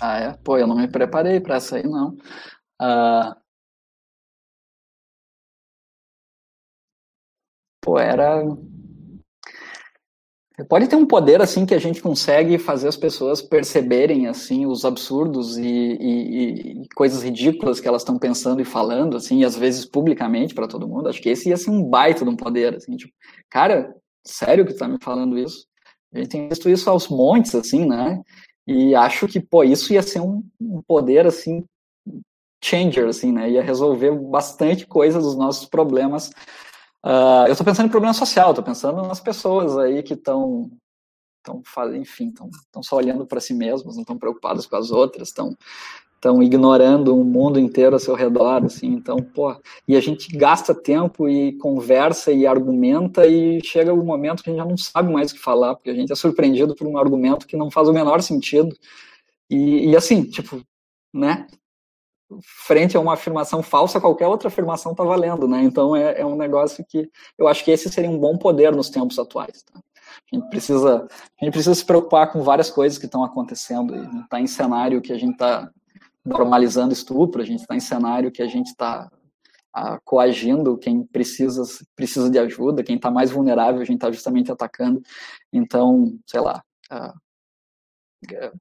Ah, é? Pô, eu não me preparei para essa aí, não. Uh... Pô, era Pode ter um poder assim que a gente consegue fazer as pessoas perceberem assim os absurdos e, e, e coisas ridículas que elas estão pensando e falando assim, e às vezes publicamente para todo mundo. Acho que esse ia ser um baita de um poder assim, tipo, cara, sério que tu tá me falando isso? A gente tem visto isso aos montes assim, né? E acho que pô, isso ia ser um, um poder assim changer assim, né? Ia resolver bastante coisa dos nossos problemas Uh, eu estou pensando em problema social, estou pensando nas pessoas aí que estão, enfim, estão só olhando para si mesmas, não estão preocupadas com as outras, estão estão ignorando o mundo inteiro ao seu redor, assim, então, pô, e a gente gasta tempo e conversa e argumenta e chega um momento que a gente já não sabe mais o que falar, porque a gente é surpreendido por um argumento que não faz o menor sentido, e, e assim, tipo, né, frente a uma afirmação falsa, qualquer outra afirmação está valendo, né? Então é, é, um negócio que eu acho que esse seria um bom poder nos tempos atuais. Tá? A gente precisa, a gente precisa se preocupar com várias coisas que estão acontecendo, e está em cenário que a gente está normalizando estupro, a gente está em cenário que a gente está coagindo quem precisa precisa de ajuda, quem está mais vulnerável, a gente está justamente atacando. Então, sei lá, uh,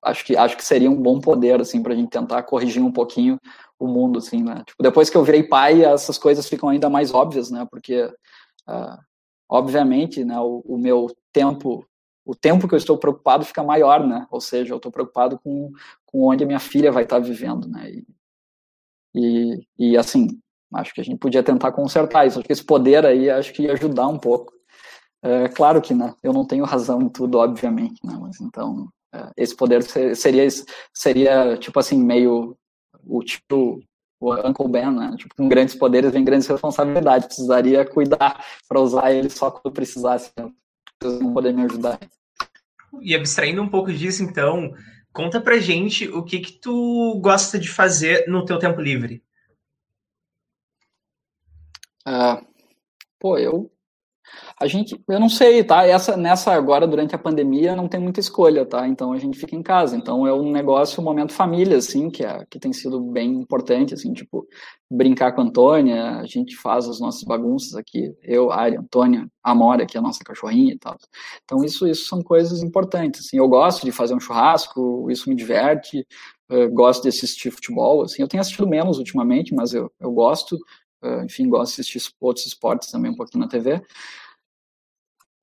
acho que acho que seria um bom poder assim para a gente tentar corrigir um pouquinho o mundo, assim, né? Tipo, depois que eu virei pai, essas coisas ficam ainda mais óbvias, né? Porque, uh, obviamente, né, o, o meu tempo o tempo que eu estou preocupado fica maior, né? Ou seja, eu estou preocupado com, com onde a minha filha vai estar vivendo, né? E, e, e, assim, acho que a gente podia tentar consertar isso. Acho que esse poder aí, acho que ia ajudar um pouco. É, claro que né, eu não tenho razão em tudo, obviamente, né? Mas então, esse poder seria, seria, tipo assim, meio o tipo o Uncle Ben, né? Tipo, com grandes poderes vem grandes responsabilidades. Precisaria cuidar para usar ele só quando precisasse. Né? Vocês não poder me ajudar. E abstraindo um pouco disso, então, conta pra gente o que que tu gosta de fazer no teu tempo livre. Ah, pô, eu a gente, eu não sei, tá? Essa, nessa agora, durante a pandemia, não tem muita escolha, tá? Então a gente fica em casa. Então é um negócio, um momento família, assim, que, é, que tem sido bem importante, assim, tipo, brincar com a Antônia, a gente faz as nossas bagunças aqui, eu, Ari, Antônia, Amora, que é a nossa cachorrinha e tal. Então isso, isso são coisas importantes, assim. Eu gosto de fazer um churrasco, isso me diverte, gosto de assistir futebol, assim. Eu tenho assistido menos ultimamente, mas eu, eu gosto. enfim, gosto de assistir outros esportes também um pouquinho na TV.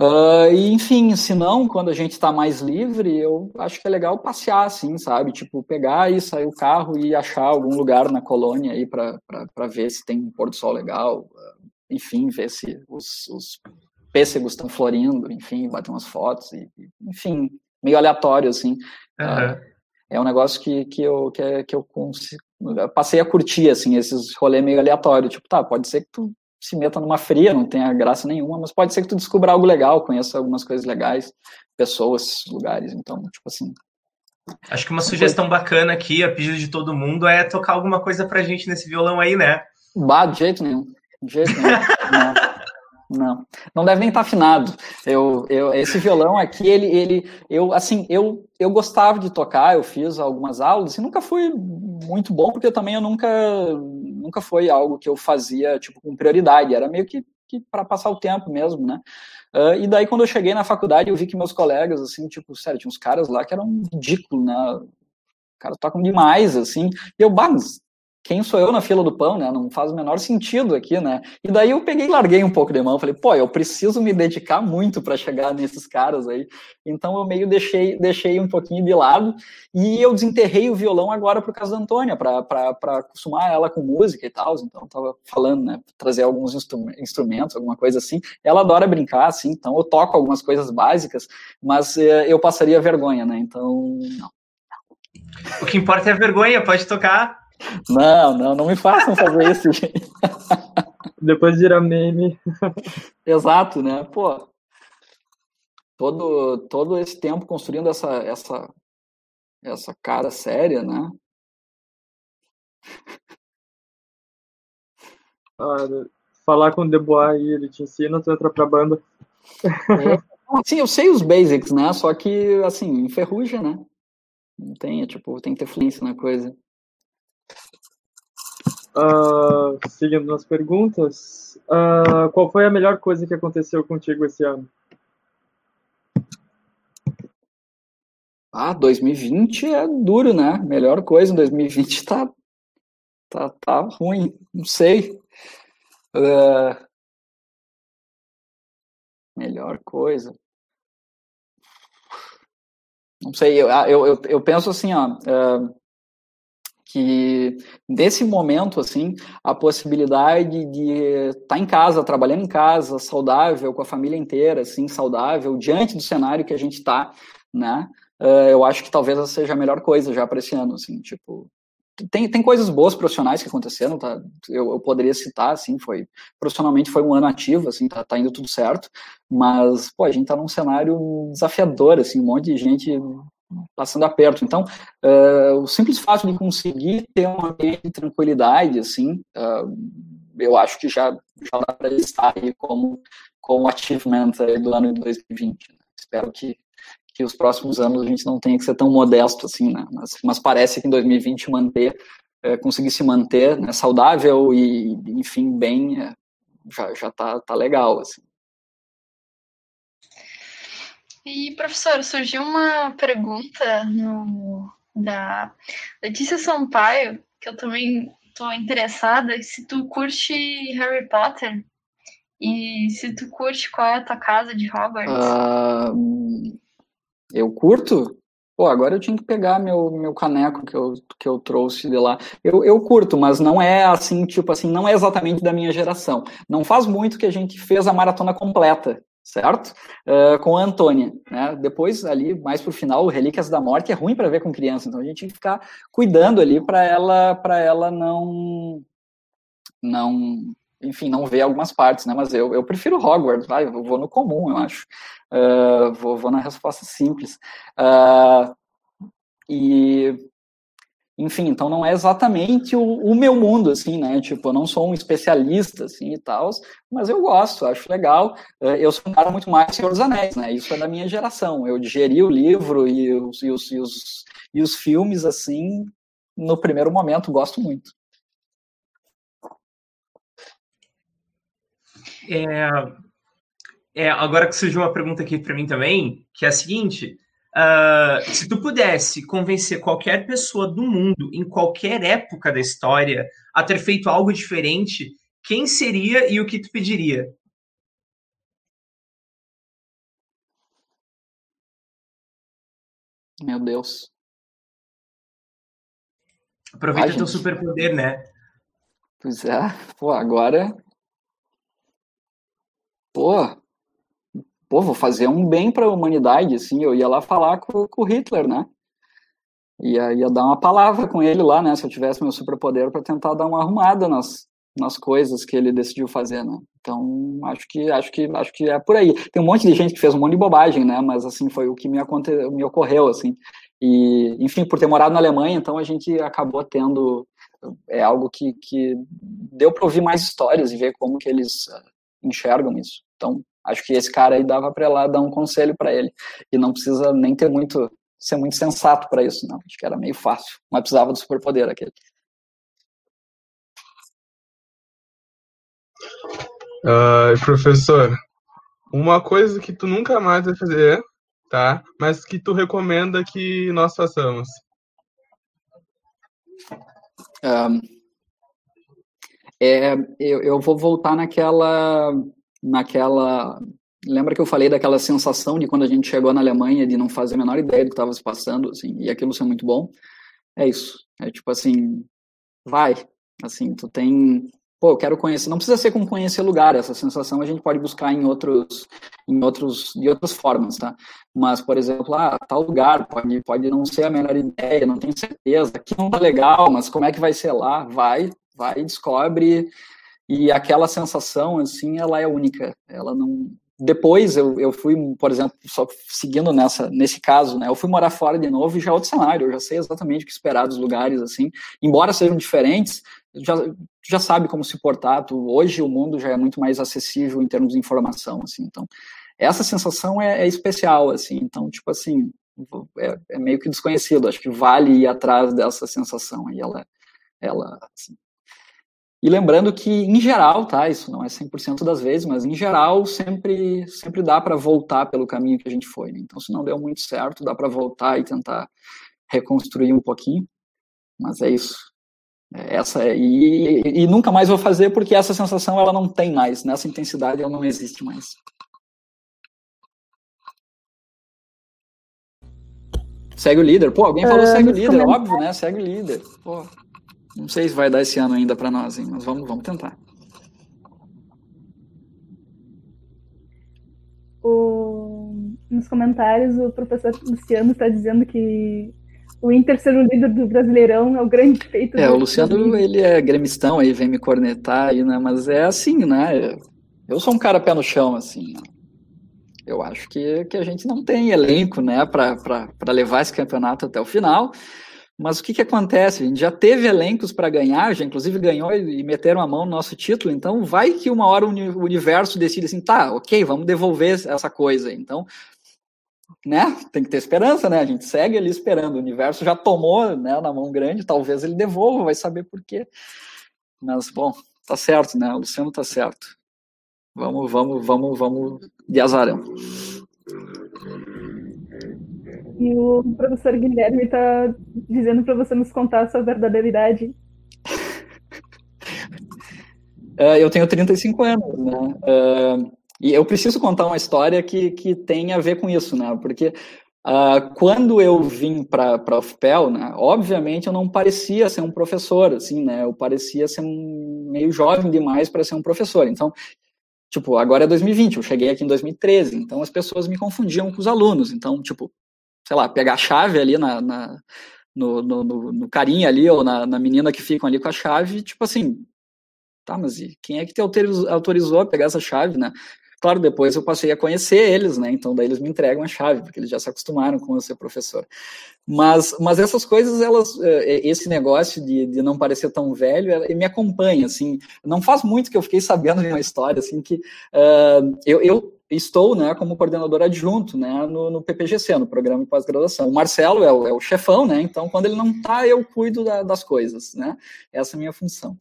Uh, e, enfim, se não, quando a gente está mais livre, eu acho que é legal passear, assim, sabe? Tipo, pegar e sair o carro e achar algum lugar na colônia aí para ver se tem um pôr do sol legal, uh, enfim, ver se os, os pêssegos estão florindo, enfim, bater umas fotos, e, enfim, meio aleatório, assim. Uhum. Uh, é um negócio que, que eu, que, é, que eu, consigo, passei a curtir, assim, esses rolês meio aleatórios. Tipo, tá, pode ser que tu se meta numa fria, não tenha graça nenhuma, mas pode ser que tu descubra algo legal, conheça algumas coisas legais, pessoas, lugares, então, tipo assim. Acho que uma sugestão bacana aqui, a pedido de todo mundo, é tocar alguma coisa pra gente nesse violão aí, né? Bah, de jeito nenhum. De jeito nenhum. não. Não, deve nem estar tá afinado. Eu, eu, esse violão aqui, ele, ele, eu, assim, eu, eu gostava de tocar, eu fiz algumas aulas e nunca fui muito bom, porque também eu nunca, nunca foi algo que eu fazia, tipo, com prioridade, era meio que, que para passar o tempo mesmo, né? Uh, e daí, quando eu cheguei na faculdade, eu vi que meus colegas, assim, tipo, sério, tinha uns caras lá que eram ridículos, né? Cara, tocam demais, assim. E eu, bah, quem sou eu na fila do pão, né? Não faz o menor sentido aqui, né? E daí eu peguei e larguei um pouco de mão. Falei, pô, eu preciso me dedicar muito para chegar nesses caras aí. Então eu meio deixei, deixei um pouquinho de lado e eu desenterrei o violão agora por causa da Antônia, para acostumar ela com música e tal. Então eu tava falando, né? Trazer alguns instrumentos, alguma coisa assim. Ela adora brincar, assim. Então eu toco algumas coisas básicas, mas eh, eu passaria vergonha, né? Então, não. O que importa é a vergonha, pode tocar. Não, não, não me façam fazer isso, gente. Depois vira meme. Exato, né? Pô, todo, todo esse tempo construindo essa, essa, essa cara séria, né? Ah, falar com o Debois aí, ele te ensina, tu entra pra banda. É, assim, eu sei os basics, né? Só que, assim, enferruja, né? Não tem, tipo, tem que ter fluência na coisa. Uh, seguindo nas perguntas, uh, qual foi a melhor coisa que aconteceu contigo esse ano? Ah, 2020 é duro, né? Melhor coisa em 2020 tá, tá, tá ruim, não sei. Uh, melhor coisa. Não sei, eu, eu, eu, eu penso assim, ó. Uh, que nesse momento assim a possibilidade de estar tá em casa trabalhando em casa saudável com a família inteira assim saudável diante do cenário que a gente está né uh, eu acho que talvez essa seja a melhor coisa já para esse ano assim tipo tem, tem coisas boas profissionais que aconteceram tá eu, eu, poderia citar assim foi profissionalmente foi um ano ativo assim tá, tá indo tudo certo mas pô a gente tá num cenário desafiador assim um monte de gente passando aperto. Então, uh, o simples fato de conseguir ter um ambiente de tranquilidade, assim, uh, eu acho que já, já dá para listar aí como, como achievement do ano de 2020. Né? Espero que, que os próximos anos a gente não tenha que ser tão modesto assim, né? Mas, mas parece que em 2020 manter, é, conseguir se manter né, saudável e, enfim, bem, já, já tá, tá legal, assim. E, professor, surgiu uma pergunta no, da Letícia Sampaio, que eu também estou interessada, se tu curte Harry Potter e se tu curte qual é a tua casa de Hogwarts. Uh, eu curto? Pô, agora eu tinha que pegar meu, meu caneco que eu, que eu trouxe de lá. Eu, eu curto, mas não é assim, tipo assim, não é exatamente da minha geração. Não faz muito que a gente fez a maratona completa certo? Uh, com a Antônia, né? Depois ali mais para o final, Relíquias da Morte é ruim para ver com criança, então a gente tem que ficar cuidando ali para ela para ela não não enfim não ver algumas partes, né? Mas eu, eu prefiro Hogwarts, vai, eu vou no comum, eu acho, uh, vou, vou na resposta simples. Uh, e enfim, então não é exatamente o, o, meu mundo, assim, né? Tipo, eu não sou um especialista, assim, e tal, mas eu gosto, acho legal. Eh, eu sou um cara muito mais Senhor dos Anéis, né? Isso é da minha geração. Eu digeri o livro e os, e os, e os, e os filmes, assim, no primeiro momento, gosto muito. É, é, agora que surgiu uma pergunta aqui para mim também, que é a seguinte: Uh, se tu pudesse convencer qualquer pessoa do mundo, em qualquer época da história, a ter feito algo diferente, quem seria e o que tu pediria? Meu Deus. Aproveita Ai, teu superpoder, né? Pois é. Pô, agora. Pô, pô, vou fazer um bem para a humanidade, assim, eu ia lá falar com, com o Hitler, né? Ia, ia dar uma palavra com ele lá, né? Se eu tivesse meu superpoder para tentar dar uma arrumada nas, nas coisas que ele decidiu fazer, né? Então, acho que acho que acho que é por aí. Tem um monte de gente que fez um monte de bobagem, né? Mas assim foi o que me aconte... me ocorreu, assim. E, enfim, por ter morado na Alemanha, então a gente acabou tendo é algo que, que deu para ouvir mais histórias e ver como que eles ah, enxergam isso. Então, Acho que esse cara aí dava para lá dar um conselho para ele. E não precisa nem ter muito ser muito sensato para isso, não. Acho que era meio fácil, mas precisava do superpoder aquele. Uh, professor, uma coisa que tu nunca mais vai fazer, tá? Mas que tu recomenda que nós façamos. Um, é, eu, eu vou voltar naquela naquela. Lembra que eu falei daquela sensação de quando a gente chegou na Alemanha de não fazer a menor ideia do que estava se passando, assim, e aquilo ser muito bom? É isso. É tipo assim, vai. Assim, tu tem. Pô, eu quero conhecer. Não precisa ser com conhecer lugar. Essa sensação a gente pode buscar em outros, em outros, de outras formas, tá? Mas, por exemplo, ah, tal lugar pode, pode não ser a melhor ideia, não tenho certeza. Aqui não tá legal, mas como é que vai ser lá? Vai, vai, descobre e aquela sensação, assim, ela é única. Ela não. Depois eu, eu fui, por exemplo, só seguindo nessa, nesse caso, né? Eu fui morar fora de novo e já é outro cenário. Eu já sei exatamente o que esperar dos lugares, assim. Embora sejam diferentes, já, já sabe como se portar. Tu, hoje o mundo já é muito mais acessível em termos de informação, assim. Então, essa sensação é, é especial, assim. Então, tipo assim, é, é, meio que desconhecido. Acho que vale ir atrás dessa sensação. E ela, ela assim, e lembrando que, em geral, tá, isso não é 100% das vezes, mas em geral sempre, sempre dá para voltar pelo caminho que a gente foi. Né? Então, se não deu muito certo, dá para voltar e tentar reconstruir um pouquinho. Mas é isso. É essa é, e, e nunca mais vou fazer porque essa sensação ela não tem mais, nessa intensidade ela não existe mais. Segue o líder. Pô, alguém falou uh, segue o líder, óbvio, né? Segue o líder. Pô. Não sei se vai dar esse ano ainda para nós, hein, mas vamos, vamos tentar. O... Nos comentários, o professor Luciano está dizendo que o Inter ser o líder do Brasileirão é o grande feito. É, o Luciano, ele é gremistão aí, vem me cornetar aí, né? Mas é assim, né? Eu sou um cara pé no chão, assim. Eu acho que, que a gente não tem elenco, né, para levar esse campeonato até o final. Mas o que, que acontece? A gente já teve elencos para ganhar, já inclusive ganhou e meteram a mão no nosso título, então vai que uma hora o universo decide assim, tá, ok, vamos devolver essa coisa. Então, né? Tem que ter esperança, né? A gente segue ali esperando. O universo já tomou, né, na mão grande, talvez ele devolva, vai saber por quê. Mas, bom, tá certo, né? O Luciano tá certo. Vamos, vamos, vamos, vamos de azarão. E o professor Guilherme está dizendo para você nos contar a sua verdadeira idade. Uh, eu tenho 35 anos, né? Uh, e eu preciso contar uma história que, que tem a ver com isso, né? Porque uh, quando eu vim para a UFPEL, né, obviamente eu não parecia ser um professor, assim, né? Eu parecia ser um, meio jovem demais para ser um professor. Então, Tipo, agora é 2020, eu cheguei aqui em 2013, então as pessoas me confundiam com os alunos. Então, tipo, sei lá, pegar a chave ali na, na no, no, no, no, carinha ali, ou na, na menina que ficam ali com a chave, tipo assim, tá, mas e quem é que te autorizou, a pegar essa chave, né? Claro, depois eu passei a conhecer eles, né? Então daí eles me entregam a chave, porque eles já se acostumaram com eu ser professor. Mas, mas essas coisas, elas, é, esse negócio de, de não parecer tão velho, me acompanha, assim. Não faz muito que eu fiquei sabendo de uma história, assim, que uh, eu, eu estou, né, como coordenador adjunto, né, no, no PPGC, no programa de pós-graduação. O Marcelo é o, é o, chefão, né? Então, quando ele não está, eu cuido da, das coisas, né? Essa é a minha função.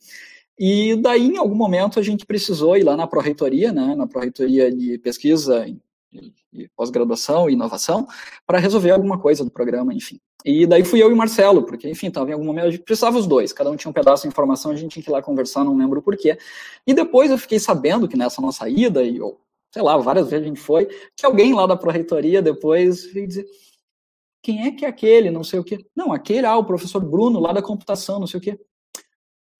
E daí, em algum momento, a gente precisou ir lá na Pró-Reitoria, né, na Pró-Reitoria de Pesquisa e pós-graduação e inovação, para resolver alguma coisa do programa, enfim. E daí fui eu e o Marcelo, porque, enfim, estava em algum momento, a gente precisava os dois, cada um tinha um pedaço de informação, a gente tinha que ir lá conversar, não lembro porquê. E depois eu fiquei sabendo que nessa nossa ida, e sei lá, várias vezes a gente foi, que alguém lá da Pró-Reitoria depois veio dizer, quem é que é aquele, não sei o quê. Não, aquele, ah, o professor Bruno, lá da computação, não sei o quê.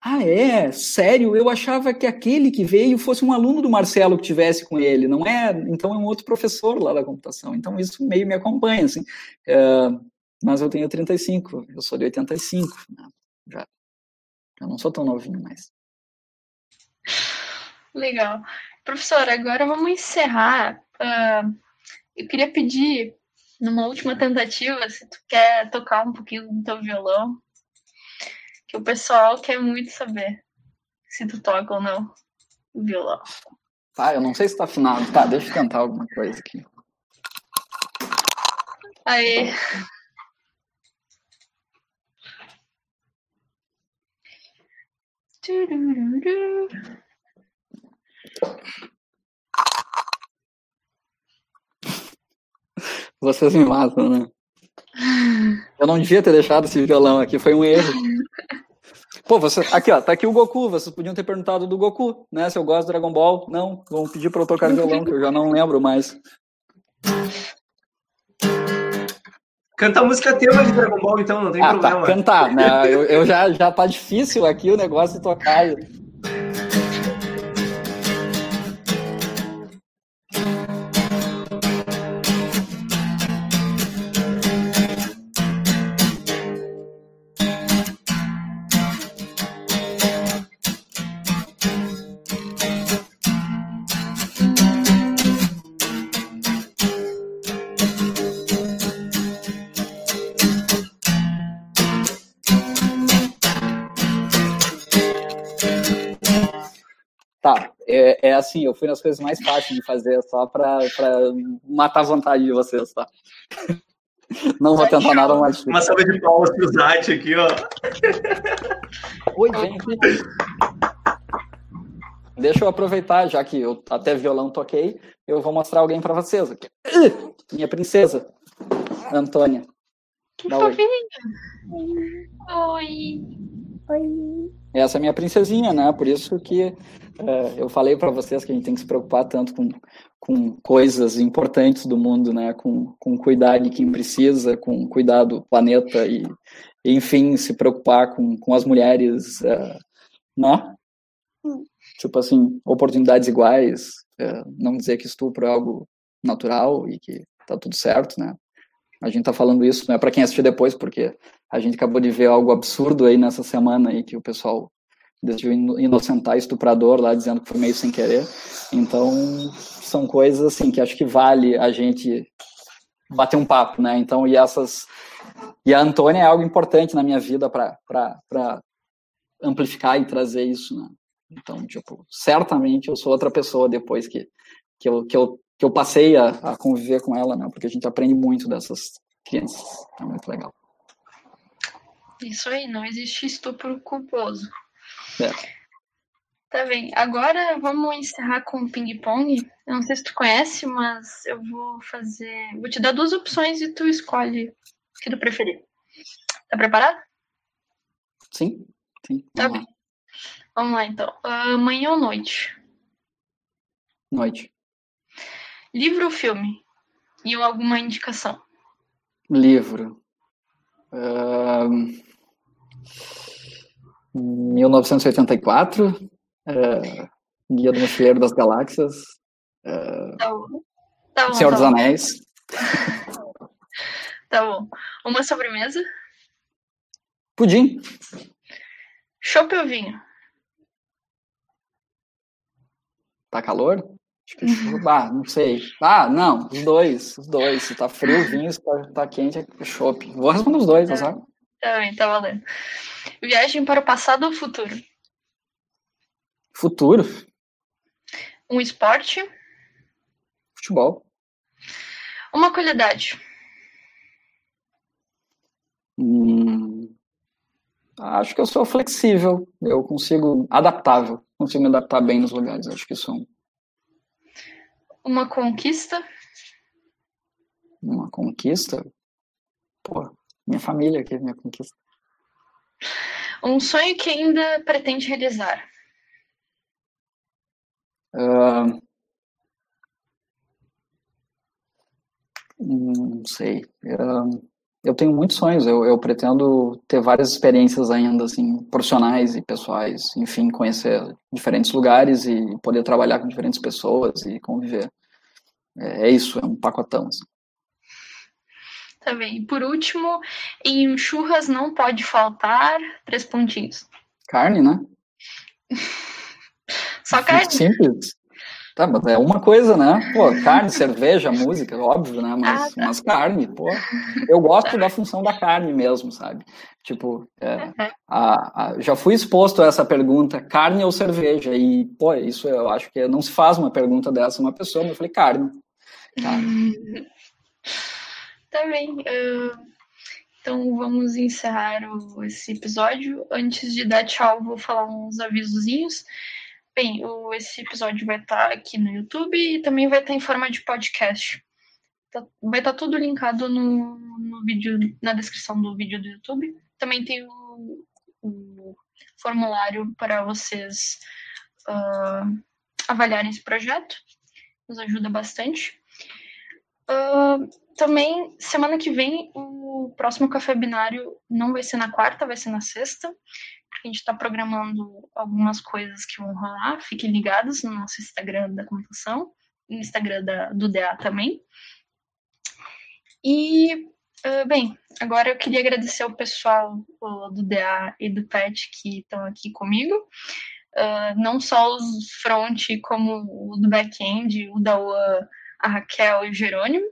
Ah, é? Sério? Eu achava que aquele que veio fosse um aluno do Marcelo que tivesse com ele, não é? Então é um outro professor lá da computação. Então isso meio me acompanha, assim. Uh, mas eu tenho 35, eu sou de 85, né? já. Eu não sou tão novinho mais. Legal. Professor, agora vamos encerrar. Uh, eu queria pedir, numa última tentativa, se tu quer tocar um pouquinho do teu violão, que o pessoal quer muito saber se tu toca ou não o violão. Tá, eu não sei se tá afinado. Tá, deixa eu tentar alguma coisa aqui. Aí. Vocês me matam, né? Eu não devia ter deixado esse violão aqui, foi um erro. Pô, você, aqui ó, tá aqui o Goku, vocês podiam ter perguntado do Goku, né? Se eu gosto do Dragon Ball. Não, vão pedir pra eu tocar violão, que eu já não lembro mais. Canta a música tema de Dragon Ball, então, não tem ah, tá, problema. Tá, cantar, né? Eu, eu, já, já tá difícil aqui o negócio de tocar. É assim, eu fui nas coisas mais fáceis de fazer, só para matar a vontade de vocês, tá? Não vou tentar nada mais. Uma salva de palmas pro Zati aqui, ó. Oi, gente. Deixa eu aproveitar, já que eu até violão toquei, eu vou mostrar alguém para vocês aqui. Minha princesa, Antônia. Que fofinha. Oi. Oi. Essa é minha princesinha, né? Por isso que é, eu falei para vocês que a gente tem que se preocupar tanto com, com coisas importantes do mundo, né? Com, com cuidar de quem precisa, com cuidar do planeta e, enfim, se preocupar com, com as mulheres, é, né? Tipo assim, oportunidades iguais, é, não dizer que estupro é algo natural e que tá tudo certo, né? A gente tá falando isso, não é para quem assistir depois, porque a gente acabou de ver algo absurdo aí nessa semana aí que o pessoal decidiu inocentar estuprador lá, dizendo que foi meio sem querer. Então, são coisas assim que acho que vale a gente bater um papo, né? Então, e essas. E a Antônia é algo importante na minha vida para amplificar e trazer isso, né? Então, tipo, certamente eu sou outra pessoa depois que, que, eu, que eu que eu passei a, a, conviver com ela, né? Porque a gente aprende muito dessas crianças. É muito legal. Isso aí, não existe estupro culposo. É. Tá bem. Agora vamos encerrar com o ping-pong. Eu não sei se tu conhece, mas eu vou fazer. Vou te dar duas opções e tu escolhe o que tu preferir. Tá preparado? Sim, sim. Tá bem. Vamos lá, então. Uh, manhã ou noite? Noite. Livro ou filme? E alguma indicação? Livro. Uh, 1984. Uh, Guia do Mochileiro das Galáxias. Uh, tá bom. Tá bom, Senhor tá dos. Anéis. Tá bom. Uma sobremesa? Pudim. Chopp ou vinho? Tá calor? Que ah, não sei. Ah, não, os dois, os dois. Se tá frio, vinho, se tá, tá quente, é chopp. Vou responder os dois, tá sabe? Bem, tá valendo. Viagem para o passado ou futuro? Futuro, Um esporte? futebol. Uma qualidade? Hum, acho que eu sou flexível, eu consigo, adaptável, consigo me adaptar bem nos lugares. Acho que sou Uma conquista? uma conquista. Pô, minha família aqui, minha conquista. Um sonho que ainda pretende realizar? Hum, não sei. Ah, eu tenho muitos sonhos. Eu, eu pretendo ter várias experiências ainda, assim, profissionais e pessoais. Enfim, conhecer diferentes lugares e poder trabalhar com diferentes pessoas e conviver. É, é isso, é um pacotão. Assim. E por último, em churras não pode faltar três pontinhos. Carne, né? Só carne? Simples. Tá, mas é uma coisa, né? Pô, carne, cerveja, música, óbvio, né? Mas, Ah, tá. mas carne, pô. Eu gosto da função da carne mesmo, sabe? Tipo, é, Uhum. a, a- já fui exposto a essa pergunta, carne ou cerveja? E, pô, isso eu acho que não se faz uma pergunta dessa uma pessoa, mas eu falei, carne. Carne. Tá bem. ah, então vamos encerrar o- esse episódio. Antes de dar tchau, vou falar uns avisozinhos. Bem, o- esse episódio vai estar aqui no YouTube e também vai estar em forma de podcast. Tá- vai estar tudo linkado no, no vídeo, na descrição do vídeo do YouTube. Também tem o, o formulário para vocês ah, avaliarem esse projeto. Nos ajuda bastante. Também, semana que vem, o próximo café binário não vai ser na quarta, vai ser na sexta, porque a gente está programando algumas coisas que vão rolar. Fiquem ligados no nosso Instagram da computação, no Instagram da, do DA também. E, ah, bem, agora eu queria agradecer ao pessoal do DA e do PET que estão aqui comigo. Ah, não só os front, como o do back-end, o da UA, a Raquel e o Jerônimo.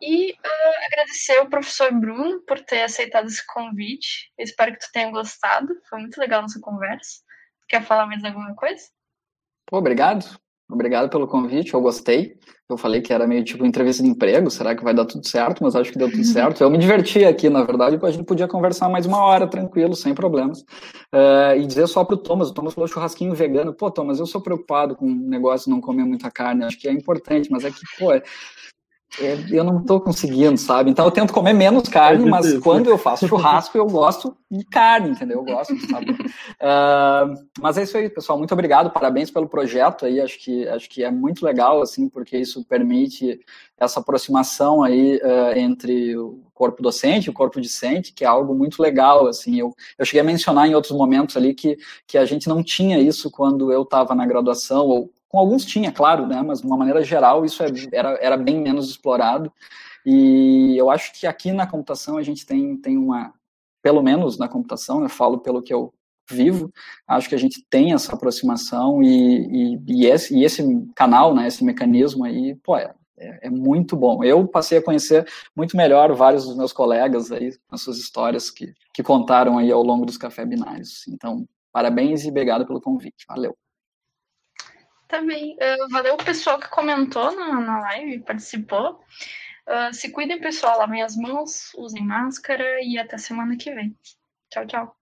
E ah, agradecer ao professor Bruno por ter aceitado esse convite. Eu espero que tu tenha gostado. Foi muito legal nossa conversa. Quer falar mais alguma coisa? Obrigado. Obrigado pelo convite, eu gostei. Eu falei que era meio tipo entrevista de emprego, será que vai dar tudo certo? Mas acho que deu tudo certo. Eu me diverti aqui, na verdade, a gente podia conversar mais uma hora, tranquilo, sem problemas. Eh, e dizer só pro Thomas, o Thomas falou churrasquinho vegano. Pô, Thomas, eu sou preocupado com o negócio de não comer muita carne, acho que é importante, mas é que, pô, é- eu não tô conseguindo, sabe? Então eu tento comer menos carne, É mas quando eu faço churrasco, eu gosto de carne, entendeu? Eu gosto de sabor. Ah, mas é isso aí, pessoal. Muito obrigado, parabéns pelo projeto aí. Acho que acho que é muito legal assim, porque isso permite essa aproximação aí ah, entre o corpo docente e o corpo discente, que é algo muito legal assim. Eu, eu cheguei a mencionar em outros momentos ali que que a gente não tinha isso quando eu estava na graduação ou com alguns tinha, claro, né? Mas de uma maneira geral isso é- era, era bem menos explorado. E eu acho que aqui na computação a gente tem, tem uma, pelo menos na computação, eu falo pelo que eu vivo, acho que a gente tem essa aproximação e, e, e esse, e esse canal, né, esse mecanismo aí, pô, é, é muito bom. Eu passei a conhecer muito melhor vários dos meus colegas aí, as suas histórias que, que contaram aí ao longo dos café binários. Então, parabéns e obrigado pelo convite. Valeu. Bem. Uh, valeu o pessoal que comentou na, na live, participou. Uh, se cuidem, pessoal. Lavem as mãos, usem máscara e até semana que vem. Tchau, tchau.